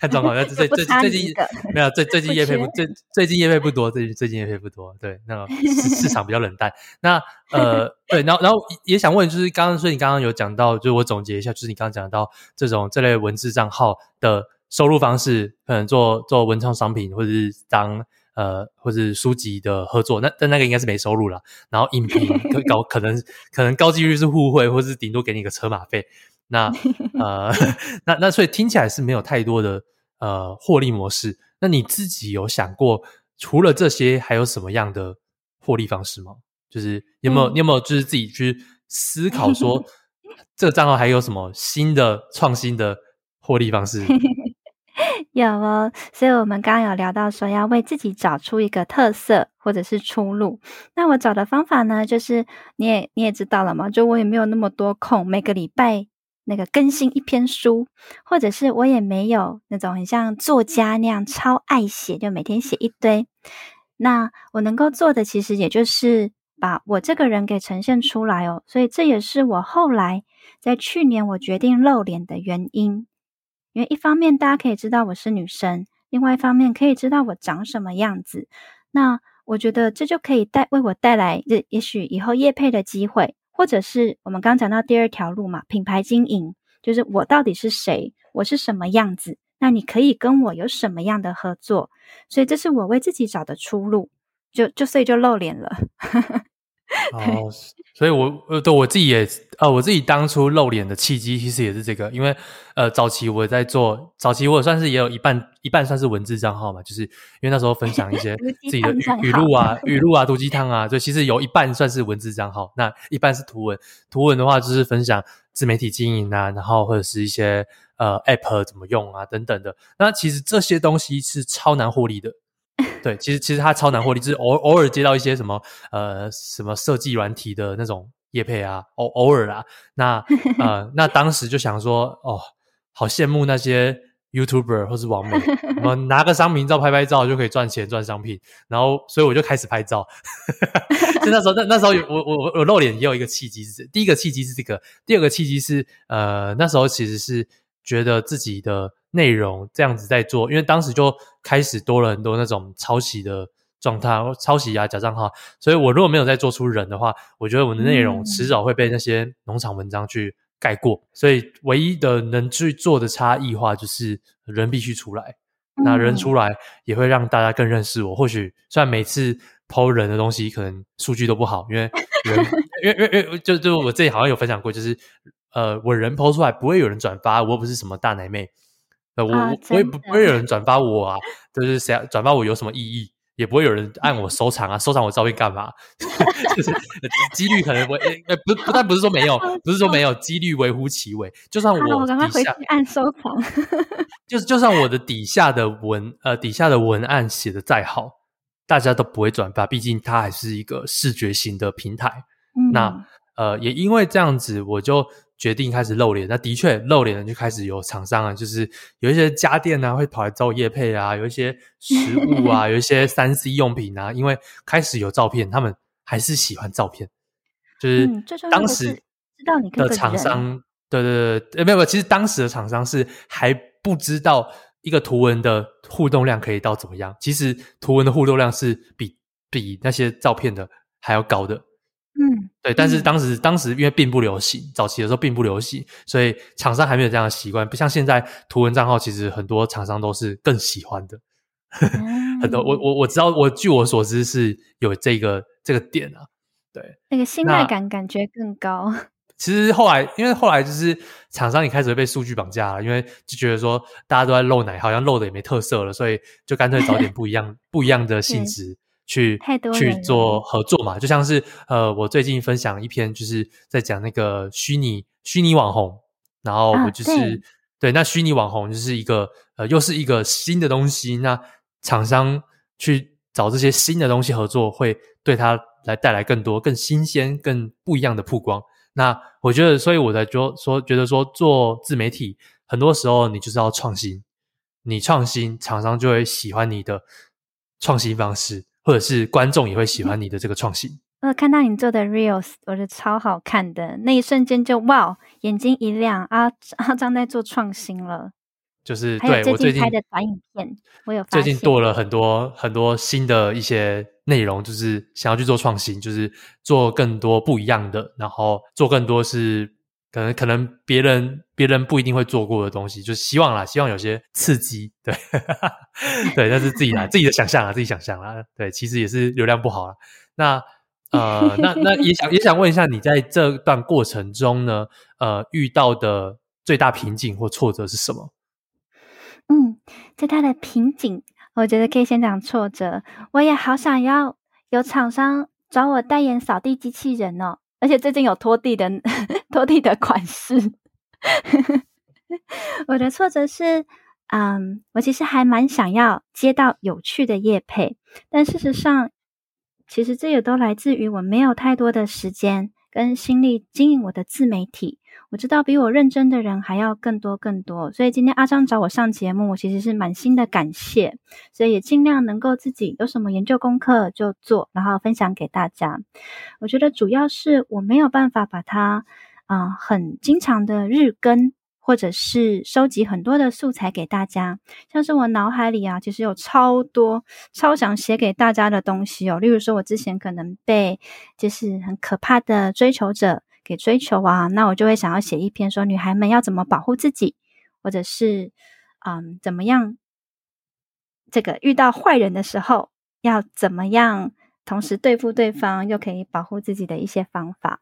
看状况。最 最最近没有最最近业配不最最近业配不多，最最近业配不多，对，那个 市场比较冷淡。那呃对，然后然后也想问，就是刚刚所以你刚刚有讲到，就是我总结一下，就是你刚刚讲到这种这类文字账号的。收入方式可能做做文创商品，或者是当呃，或者是书籍的合作，那但那个应该是没收入了。然后影评可 高，可能可能高几率是互惠，或是顶多给你个车马费。那呃，那那所以听起来是没有太多的呃获利模式。那你自己有想过，除了这些，还有什么样的获利方式吗？就是有没有、嗯、你有没有就是自己去思考说，这个账号还有什么新的创新的获利方式？有哦，所以我们刚刚有聊到说要为自己找出一个特色或者是出路。那我找的方法呢，就是你也你也知道了嘛，就我也没有那么多空，每个礼拜那个更新一篇书，或者是我也没有那种很像作家那样超爱写，就每天写一堆。那我能够做的其实也就是把我这个人给呈现出来哦。所以这也是我后来在去年我决定露脸的原因。因为一方面大家可以知道我是女生，另外一方面可以知道我长什么样子。那我觉得这就可以带为我带来，这也许以后业配的机会，或者是我们刚讲到第二条路嘛，品牌经营，就是我到底是谁，我是什么样子，那你可以跟我有什么样的合作？所以这是我为自己找的出路，就就所以就露脸了。哦，所以我呃，对我自己也呃，我自己当初露脸的契机其实也是这个，因为呃，早期我在做，早期我算是也有一半一半算是文字账号嘛，就是因为那时候分享一些 自己的语语录啊、语录啊、毒鸡汤啊，就其实有一半算是文字账号，那一半是图文。图文的话就是分享自媒体经营啊，然后或者是一些呃 App 怎么用啊等等的。那其实这些东西是超难获利的。对，其实其实它超难获利，就是偶偶尔接到一些什么呃什么设计软体的那种业配啊，偶偶尔啊，那呃那当时就想说，哦，好羡慕那些 YouTuber 或是网美，我们 拿个商品照拍拍照就可以赚钱赚商品，然后所以我就开始拍照。就那时候那那时候有我我我露脸也有一个契机是，第一个契机是这个，第二个契机是呃那时候其实是觉得自己的。内容这样子在做，因为当时就开始多了很多那种抄袭的状态，抄袭啊假账号，所以我如果没有再做出人的话，我觉得我的内容迟早会被那些农场文章去盖过，所以唯一的能去做的差异化就是人必须出来，那人出来也会让大家更认识我。或许虽然每次 po 人的东西可能数据都不好，因为人，因为因为就就我这里好像有分享过，就是呃我人 po 出来不会有人转发，我又不是什么大奶妹。呃，我我我也不不会有人转发我啊，就是谁转发我有什么意义，也不会有人按我收藏啊，收藏我照片干嘛？就是几率可能不会，呃，不不但不是说没有，不是说没有，几率微乎其微。就算我赶快回去按收藏。就是就算我的底下的文呃底下的文案写的再好，大家都不会转发，毕竟它还是一个视觉型的平台。嗯、那呃也因为这样子，我就。决定开始露脸，那的确露脸就开始有厂商啊，就是有一些家电啊会跑来找我业配啊，有一些食物啊，有一些三 C 用品啊，因为开始有照片，他们还是喜欢照片，就是当时知道你的厂商，对对对，没有没有，其实当时的厂商是还不知道一个图文的互动量可以到怎么样，其实图文的互动量是比比那些照片的还要高的。嗯，对。但是当时、嗯、当时因为并不流行，早期的时候并不流行，所以厂商还没有这样的习惯。不像现在图文账号，其实很多厂商都是更喜欢的。嗯、很多我我我知道，我据我所知是有这个这个点啊。对，那个信赖感感觉更高。其实后来，因为后来就是厂商也开始被数据绑架了，因为就觉得说大家都在露奶，好像露的也没特色了，所以就干脆找点不一样不一样的性质去去做合作嘛。就像是呃，我最近分享一篇，就是在讲那个虚拟虚拟网红，然后我就是、啊、对，对，那虚拟网红就是一个呃，又是一个新的东西，那厂商去找这些新的东西合作，会对他来带来更多更新鲜、更不一样的曝光。那我觉得，所以我在说说，觉得说做自媒体，很多时候你就是要创新，你创新，厂商就会喜欢你的创新方式，或者是观众也会喜欢你的这个创新。我看到你做的 reels，我觉得超好看的，那一瞬间就哇，眼睛一亮啊，阿张在做创新了。就是对我最近拍的短影片，我有最近做了很多很多新的一些内容，就是想要去做创新，就是做更多不一样的，然后做更多是可能可能别人别人不一定会做过的东西，就希望啦，希望有些刺激，对 对，但是自己来自己的想象啊，自己想象啦，对，其实也是流量不好啦。那呃，那那也想也想问一下，你在这段过程中呢，呃，遇到的最大瓶颈或挫折是什么？嗯，最大的瓶颈，我觉得可以先讲挫折。我也好想要有厂商找我代言扫地机器人哦，而且最近有拖地的 拖地的款式。我的挫折是，嗯，我其实还蛮想要接到有趣的业配，但事实上，其实这也都来自于我没有太多的时间跟心力经营我的自媒体。我知道比我认真的人还要更多更多，所以今天阿张找我上节目，我其实是满心的感谢，所以也尽量能够自己有什么研究功课就做，然后分享给大家。我觉得主要是我没有办法把它啊、很经常的日更，或者是收集很多的素材给大家，像是我脑海里啊，其实有超多超想写给大家的东西哦，例如说我之前可能被就是很可怕的追求者。给追求啊，那我就会想要写一篇说女孩们要怎么保护自己，或者是嗯怎么样，这个遇到坏人的时候要怎么样，同时对付对方又可以保护自己的一些方法。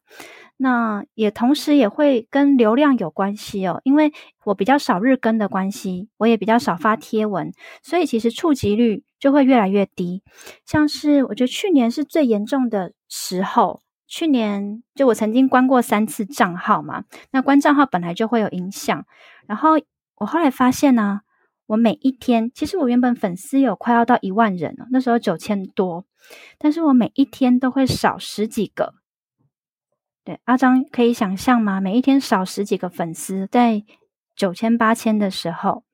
那也同时也会跟流量有关系哦，因为我比较少日更的关系，我也比较少发贴文，所以其实触及率就会越来越低。像是我觉得去年是最严重的时候。去年就我曾经关过三次账号嘛，那关账号本来就会有影响。然后我后来发现呢、啊，我每一天其实我原本粉丝有快要到一万人了，那时候九千多，但是我每一天都会少十几个。对，阿张可以想象吗？每一天少十几个粉丝，在九千八千的时候。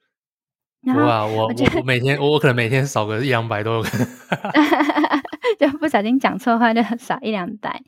我我，我每天我我可能每天少个一两百都有可能。就不小心讲错话，就少一两百。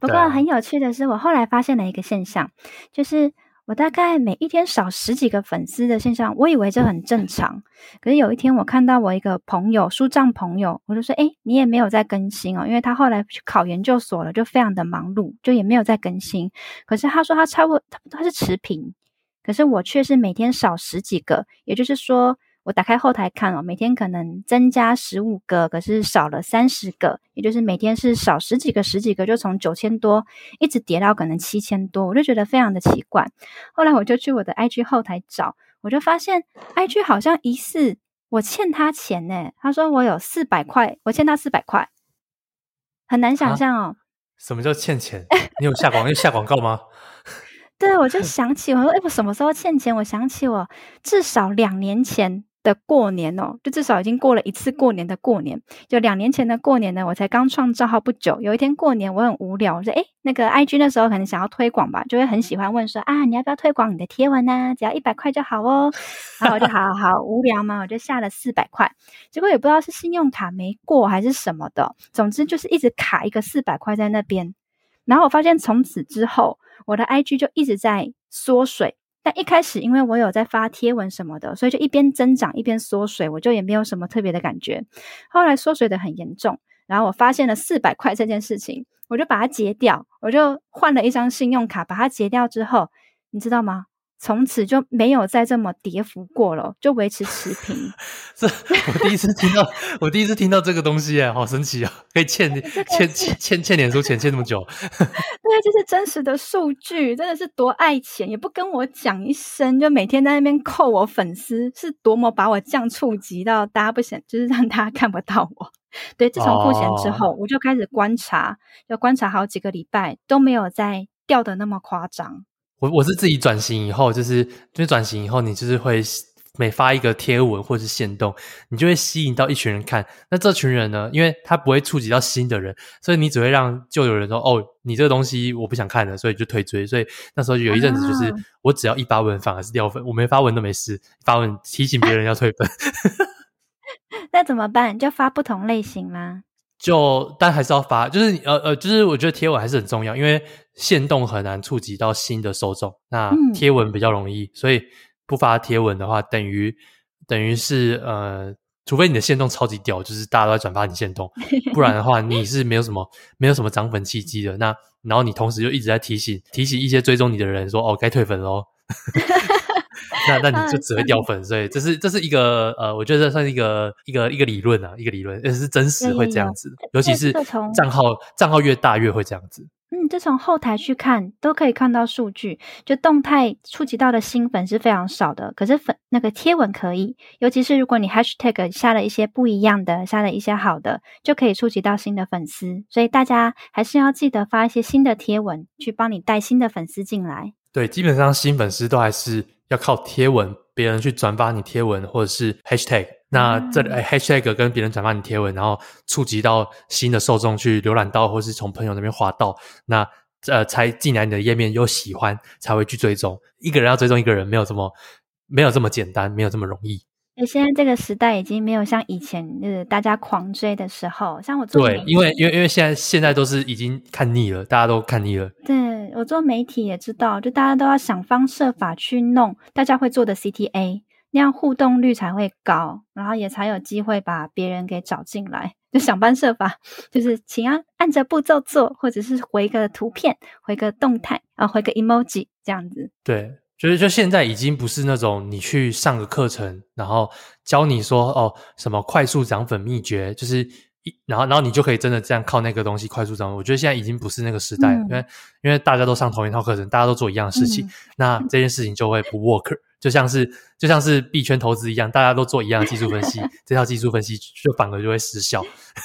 不过很有趣的是，我后来发现了一个现象，就是我大概每一天少十几个粉丝的现象，我以为这很正常。可是有一天，我看到我一个朋友，书帐朋友，我就说：“诶，你也没有在更新哦，因为他后来去考研究所了，就非常的忙碌，就也没有在更新。可是他说他差不多，他是持平，可是我却是每天少十几个，也就是说。”我打开后台看哦，每天可能增加十五个，可是少了三十个，也就是每天是少十几个、十几个，就从九千多一直跌到可能七千多，我就觉得非常的奇怪。后来我就去我的 IG 后台找，我就发现 IG 好像疑似我欠他钱呢。他说我有四百块，我欠他四百块，很难想象哦。什么叫欠钱？你有下广有下广告吗？对，我就想起我说，哎，我什么时候欠钱？我想起我至少两年前。的过年哦，就至少已经过了一次过年的过年。就两年前的过年呢，我才刚创账号不久。有一天过年，我很无聊，我说：“哎，那个 IG 那时候可能想要推广吧，就会很喜欢问说啊，你要不要推广你的贴文呢？只要一百块就好哦。”然后我就 好好好无聊嘛，我就下了四百块。结果也不知道是信用卡没过还是什么的，总之就是一直卡一个四百块在那边。然后我发现从此之后，我的 IG 就一直在缩水。但一开始，因为我有在发贴文什么的，所以就一边增长一边缩水，我就也没有什么特别的感觉。后来缩水的很严重，然后我发现了四百块这件事情，我就把它结掉，我就换了一张信用卡，把它结掉之后，你知道吗？从此就没有再这么跌幅过了，就维持持平。这我第一次听到，我第一次听到这个东西哎，好神奇啊！可以欠欠欠欠欠脸书钱欠那么久。对，这是真实的数据，真的是多爱钱，也不跟我讲一声，就每天在那边扣我粉丝，是多么把我降触及到大家不想，就是让大家看不到我。对，自从付钱之后，哦、我就开始观察，要观察好几个礼拜都没有再掉的那么夸张。我我是自己转型以后，就是就是转型以后，你就是会每发一个贴文或是限动，你就会吸引到一群人看。那这群人呢，因为他不会触及到新的人，所以你只会让旧有人说：“哦，你这个东西我不想看了。”所以就退追。所以那时候有一阵子，就是我只要一发文，反而是掉粉；我没发文都没事，发文提醒别人要退粉。那怎么办？就发不同类型吗？就但还是要发，就是呃呃，就是我觉得贴文还是很重要，因为限动很难触及到新的受众，那贴文比较容易，嗯、所以不发贴文的话，等于等于是呃，除非你的线动超级屌，就是大家都在转发你线动，不然的话你是没有什么没有什么涨粉契机的。那然后你同时就一直在提醒提醒一些追踪你的人说，哦，该退粉喽。那那你就只会掉粉，所以这是这是一个呃，我觉得这算是一个一个一个理论啊，一个理论，也是真实会这样子，尤其是账号账号越大越会这样子。嗯，就从后台去看都可以看到数据，就动态触及到的新粉是非常少的，可是粉那个贴文可以，尤其是如果你 hashtag 下了一些不一样的，下了一些好的，就可以触及到新的粉丝，所以大家还是要记得发一些新的贴文，去帮你带新的粉丝进来。对，基本上新粉丝都还是。要靠贴文，别人去转发你贴文，或者是 hashtag。那这里、嗯、hashtag 跟别人转发你贴文，然后触及到新的受众去浏览到，或是从朋友那边滑到，那呃才进来你的页面又喜欢，才会去追踪。一个人要追踪一个人，没有这么没有这么简单，没有这么容易。现在这个时代已经没有像以前就是大家狂追的时候，像我做对，因为因为因为现在现在都是已经看腻了，大家都看腻了。对，我做媒体也知道，就大家都要想方设法去弄大家会做的 CTA，那样互动率才会高，然后也才有机会把别人给找进来。就想方设法，就是请要按着步骤做，或者是回个图片、回个动态啊、回个 emoji 这样子。对。就是，就现在已经不是那种你去上个课程，然后教你说哦什么快速涨粉秘诀，就是一然后然后你就可以真的这样靠那个东西快速涨粉。我觉得现在已经不是那个时代了，嗯、因为因为大家都上同一套课程，大家都做一样的事情，嗯、那这件事情就会不 work，就像是就像是币圈投资一样，大家都做一样的技术分析，这套技术分析就反而就会失效，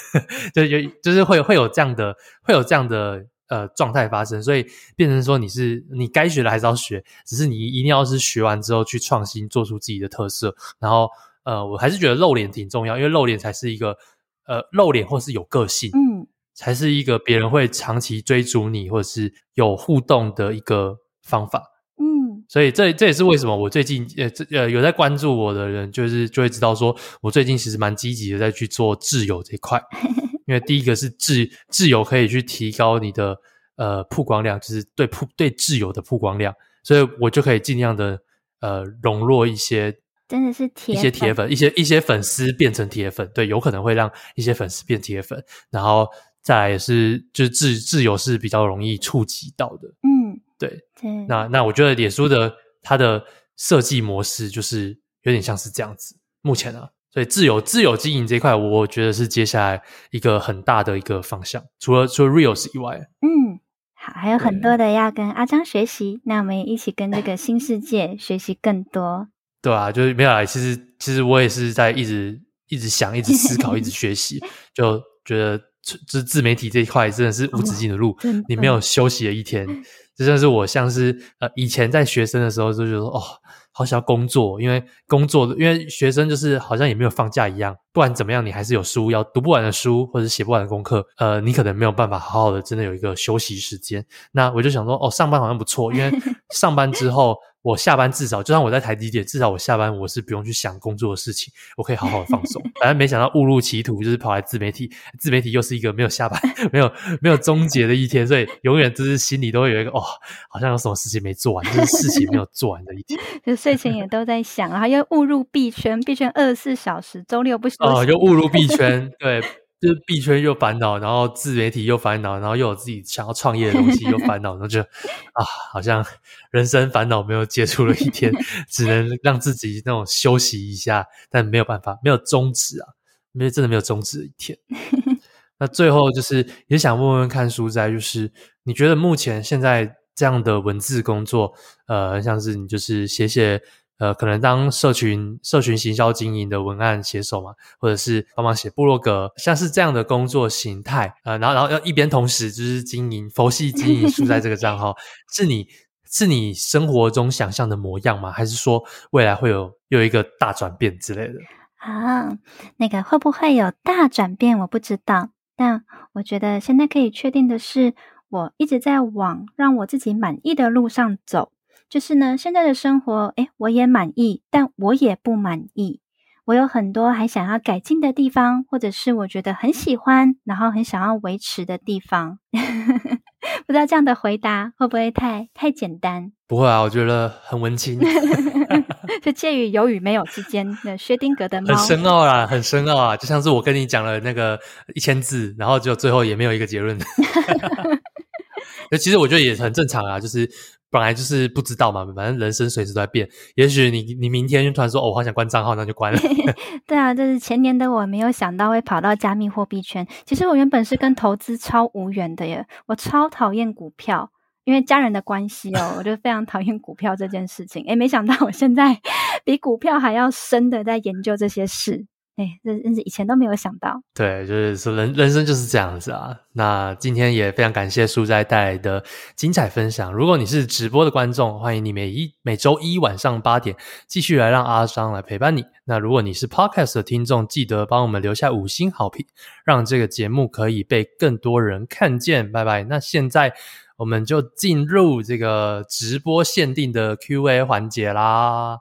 就就就是会会有这样的会有这样的。呃，状态发生，所以变成说你是你该学的还是要学，只是你一定要是学完之后去创新，做出自己的特色。然后，呃，我还是觉得露脸挺重要，因为露脸才是一个呃露脸或是有个性，嗯，才是一个别人会长期追逐你或者是有互动的一个方法，嗯。所以这这也是为什么我最近呃这呃有在关注我的人，就是就会知道说我最近其实蛮积极的在去做挚友这一块。因为第一个是自自由可以去提高你的呃曝光量，就是对曝对自由的曝光量，所以我就可以尽量的呃笼络一些真的是铁一些铁粉，一些一些粉丝变成铁粉，对，有可能会让一些粉丝变铁粉，然后再来也是就是自自由是比较容易触及到的，嗯，对，对那那我觉得脸书的它的设计模式就是有点像是这样子，目前呢、啊。对，自由自由经营这一块，我觉得是接下来一个很大的一个方向。除了除了 Reels 以外，嗯，好，还有很多的要跟阿张学习。那我们也一起跟这个新世界学习更多。对啊，就是没有来。其实其实我也是在一直一直想，一直思考，一直学习。就觉得这自媒体这一块真的是无止境的路，哦、你没有休息的一天。这真的是我像是呃以前在学生的时候就觉得哦。好想要工作，因为工作，因为学生就是好像也没有放假一样。不管怎么样，你还是有书要读不完的书，或者写不完的功课。呃，你可能没有办法好好的，真的有一个休息时间。那我就想说，哦，上班好像不错，因为 上班之后。我下班至少，就算我在台积电，至少我下班我是不用去想工作的事情，我可以好好的放松。反正没想到误入歧途，就是跑来自媒体，自媒体又是一个没有下班、没有没有终结的一天，所以永远就是心里都会有一个哦，好像有什么事情没做完，就是事情没有做完的一天。就睡前也都在想，然后又误入币圈，币圈二十四小时，周六不休息。哦，又误入币圈，对。就是币圈又烦恼，然后自媒体又烦恼，然后又有自己想要创业的东西又烦恼，然后就啊，好像人生烦恼没有结束了一天，只能让自己那种休息一下，但没有办法，没有终止啊，因为真的没有终止的一天。那最后就是也想问问看书斋，就是你觉得目前现在这样的文字工作，呃，像是你就是写写。呃，可能当社群社群行销经营的文案写手嘛，或者是帮忙写部落格，像是这样的工作形态，呃，然后然后要一边同时就是经营佛系经营书在这个账号，是你是你生活中想象的模样吗？还是说未来会有有一个大转变之类的？啊，那个会不会有大转变？我不知道，但我觉得现在可以确定的是，我一直在往让我自己满意的路上走。就是呢，现在的生活，诶，我也满意，但我也不满意。我有很多还想要改进的地方，或者是我觉得很喜欢，然后很想要维持的地方。不知道这样的回答会不会太太简单？不会啊，我觉得很文青，就介于有与没有之间的薛定谔的猫，很深奥啊，很深奥啊，就像是我跟你讲了那个一千字，然后就最后也没有一个结论。其实我觉得也很正常啊，就是。本来就是不知道嘛，反正人生随时都在变。也许你你明天就突然说，哦，我好想关账号，那就关了。对啊，就是前年的我没有想到会跑到加密货币圈。其实我原本是跟投资超无缘的耶，我超讨厌股票，因为家人的关系哦，我就非常讨厌股票这件事情。诶，没想到我现在 比股票还要深的在研究这些事。哎，这真是以前都没有想到。对，就是说人人生就是这样子啊。那今天也非常感谢书哉带来的精彩分享。如果你是直播的观众，欢迎你每一每周一晚上八点继续来让阿商来陪伴你。那如果你是 Podcast 的听众，记得帮我们留下五星好评，让这个节目可以被更多人看见。拜拜。那现在我们就进入这个直播限定的 Q&A 环节啦。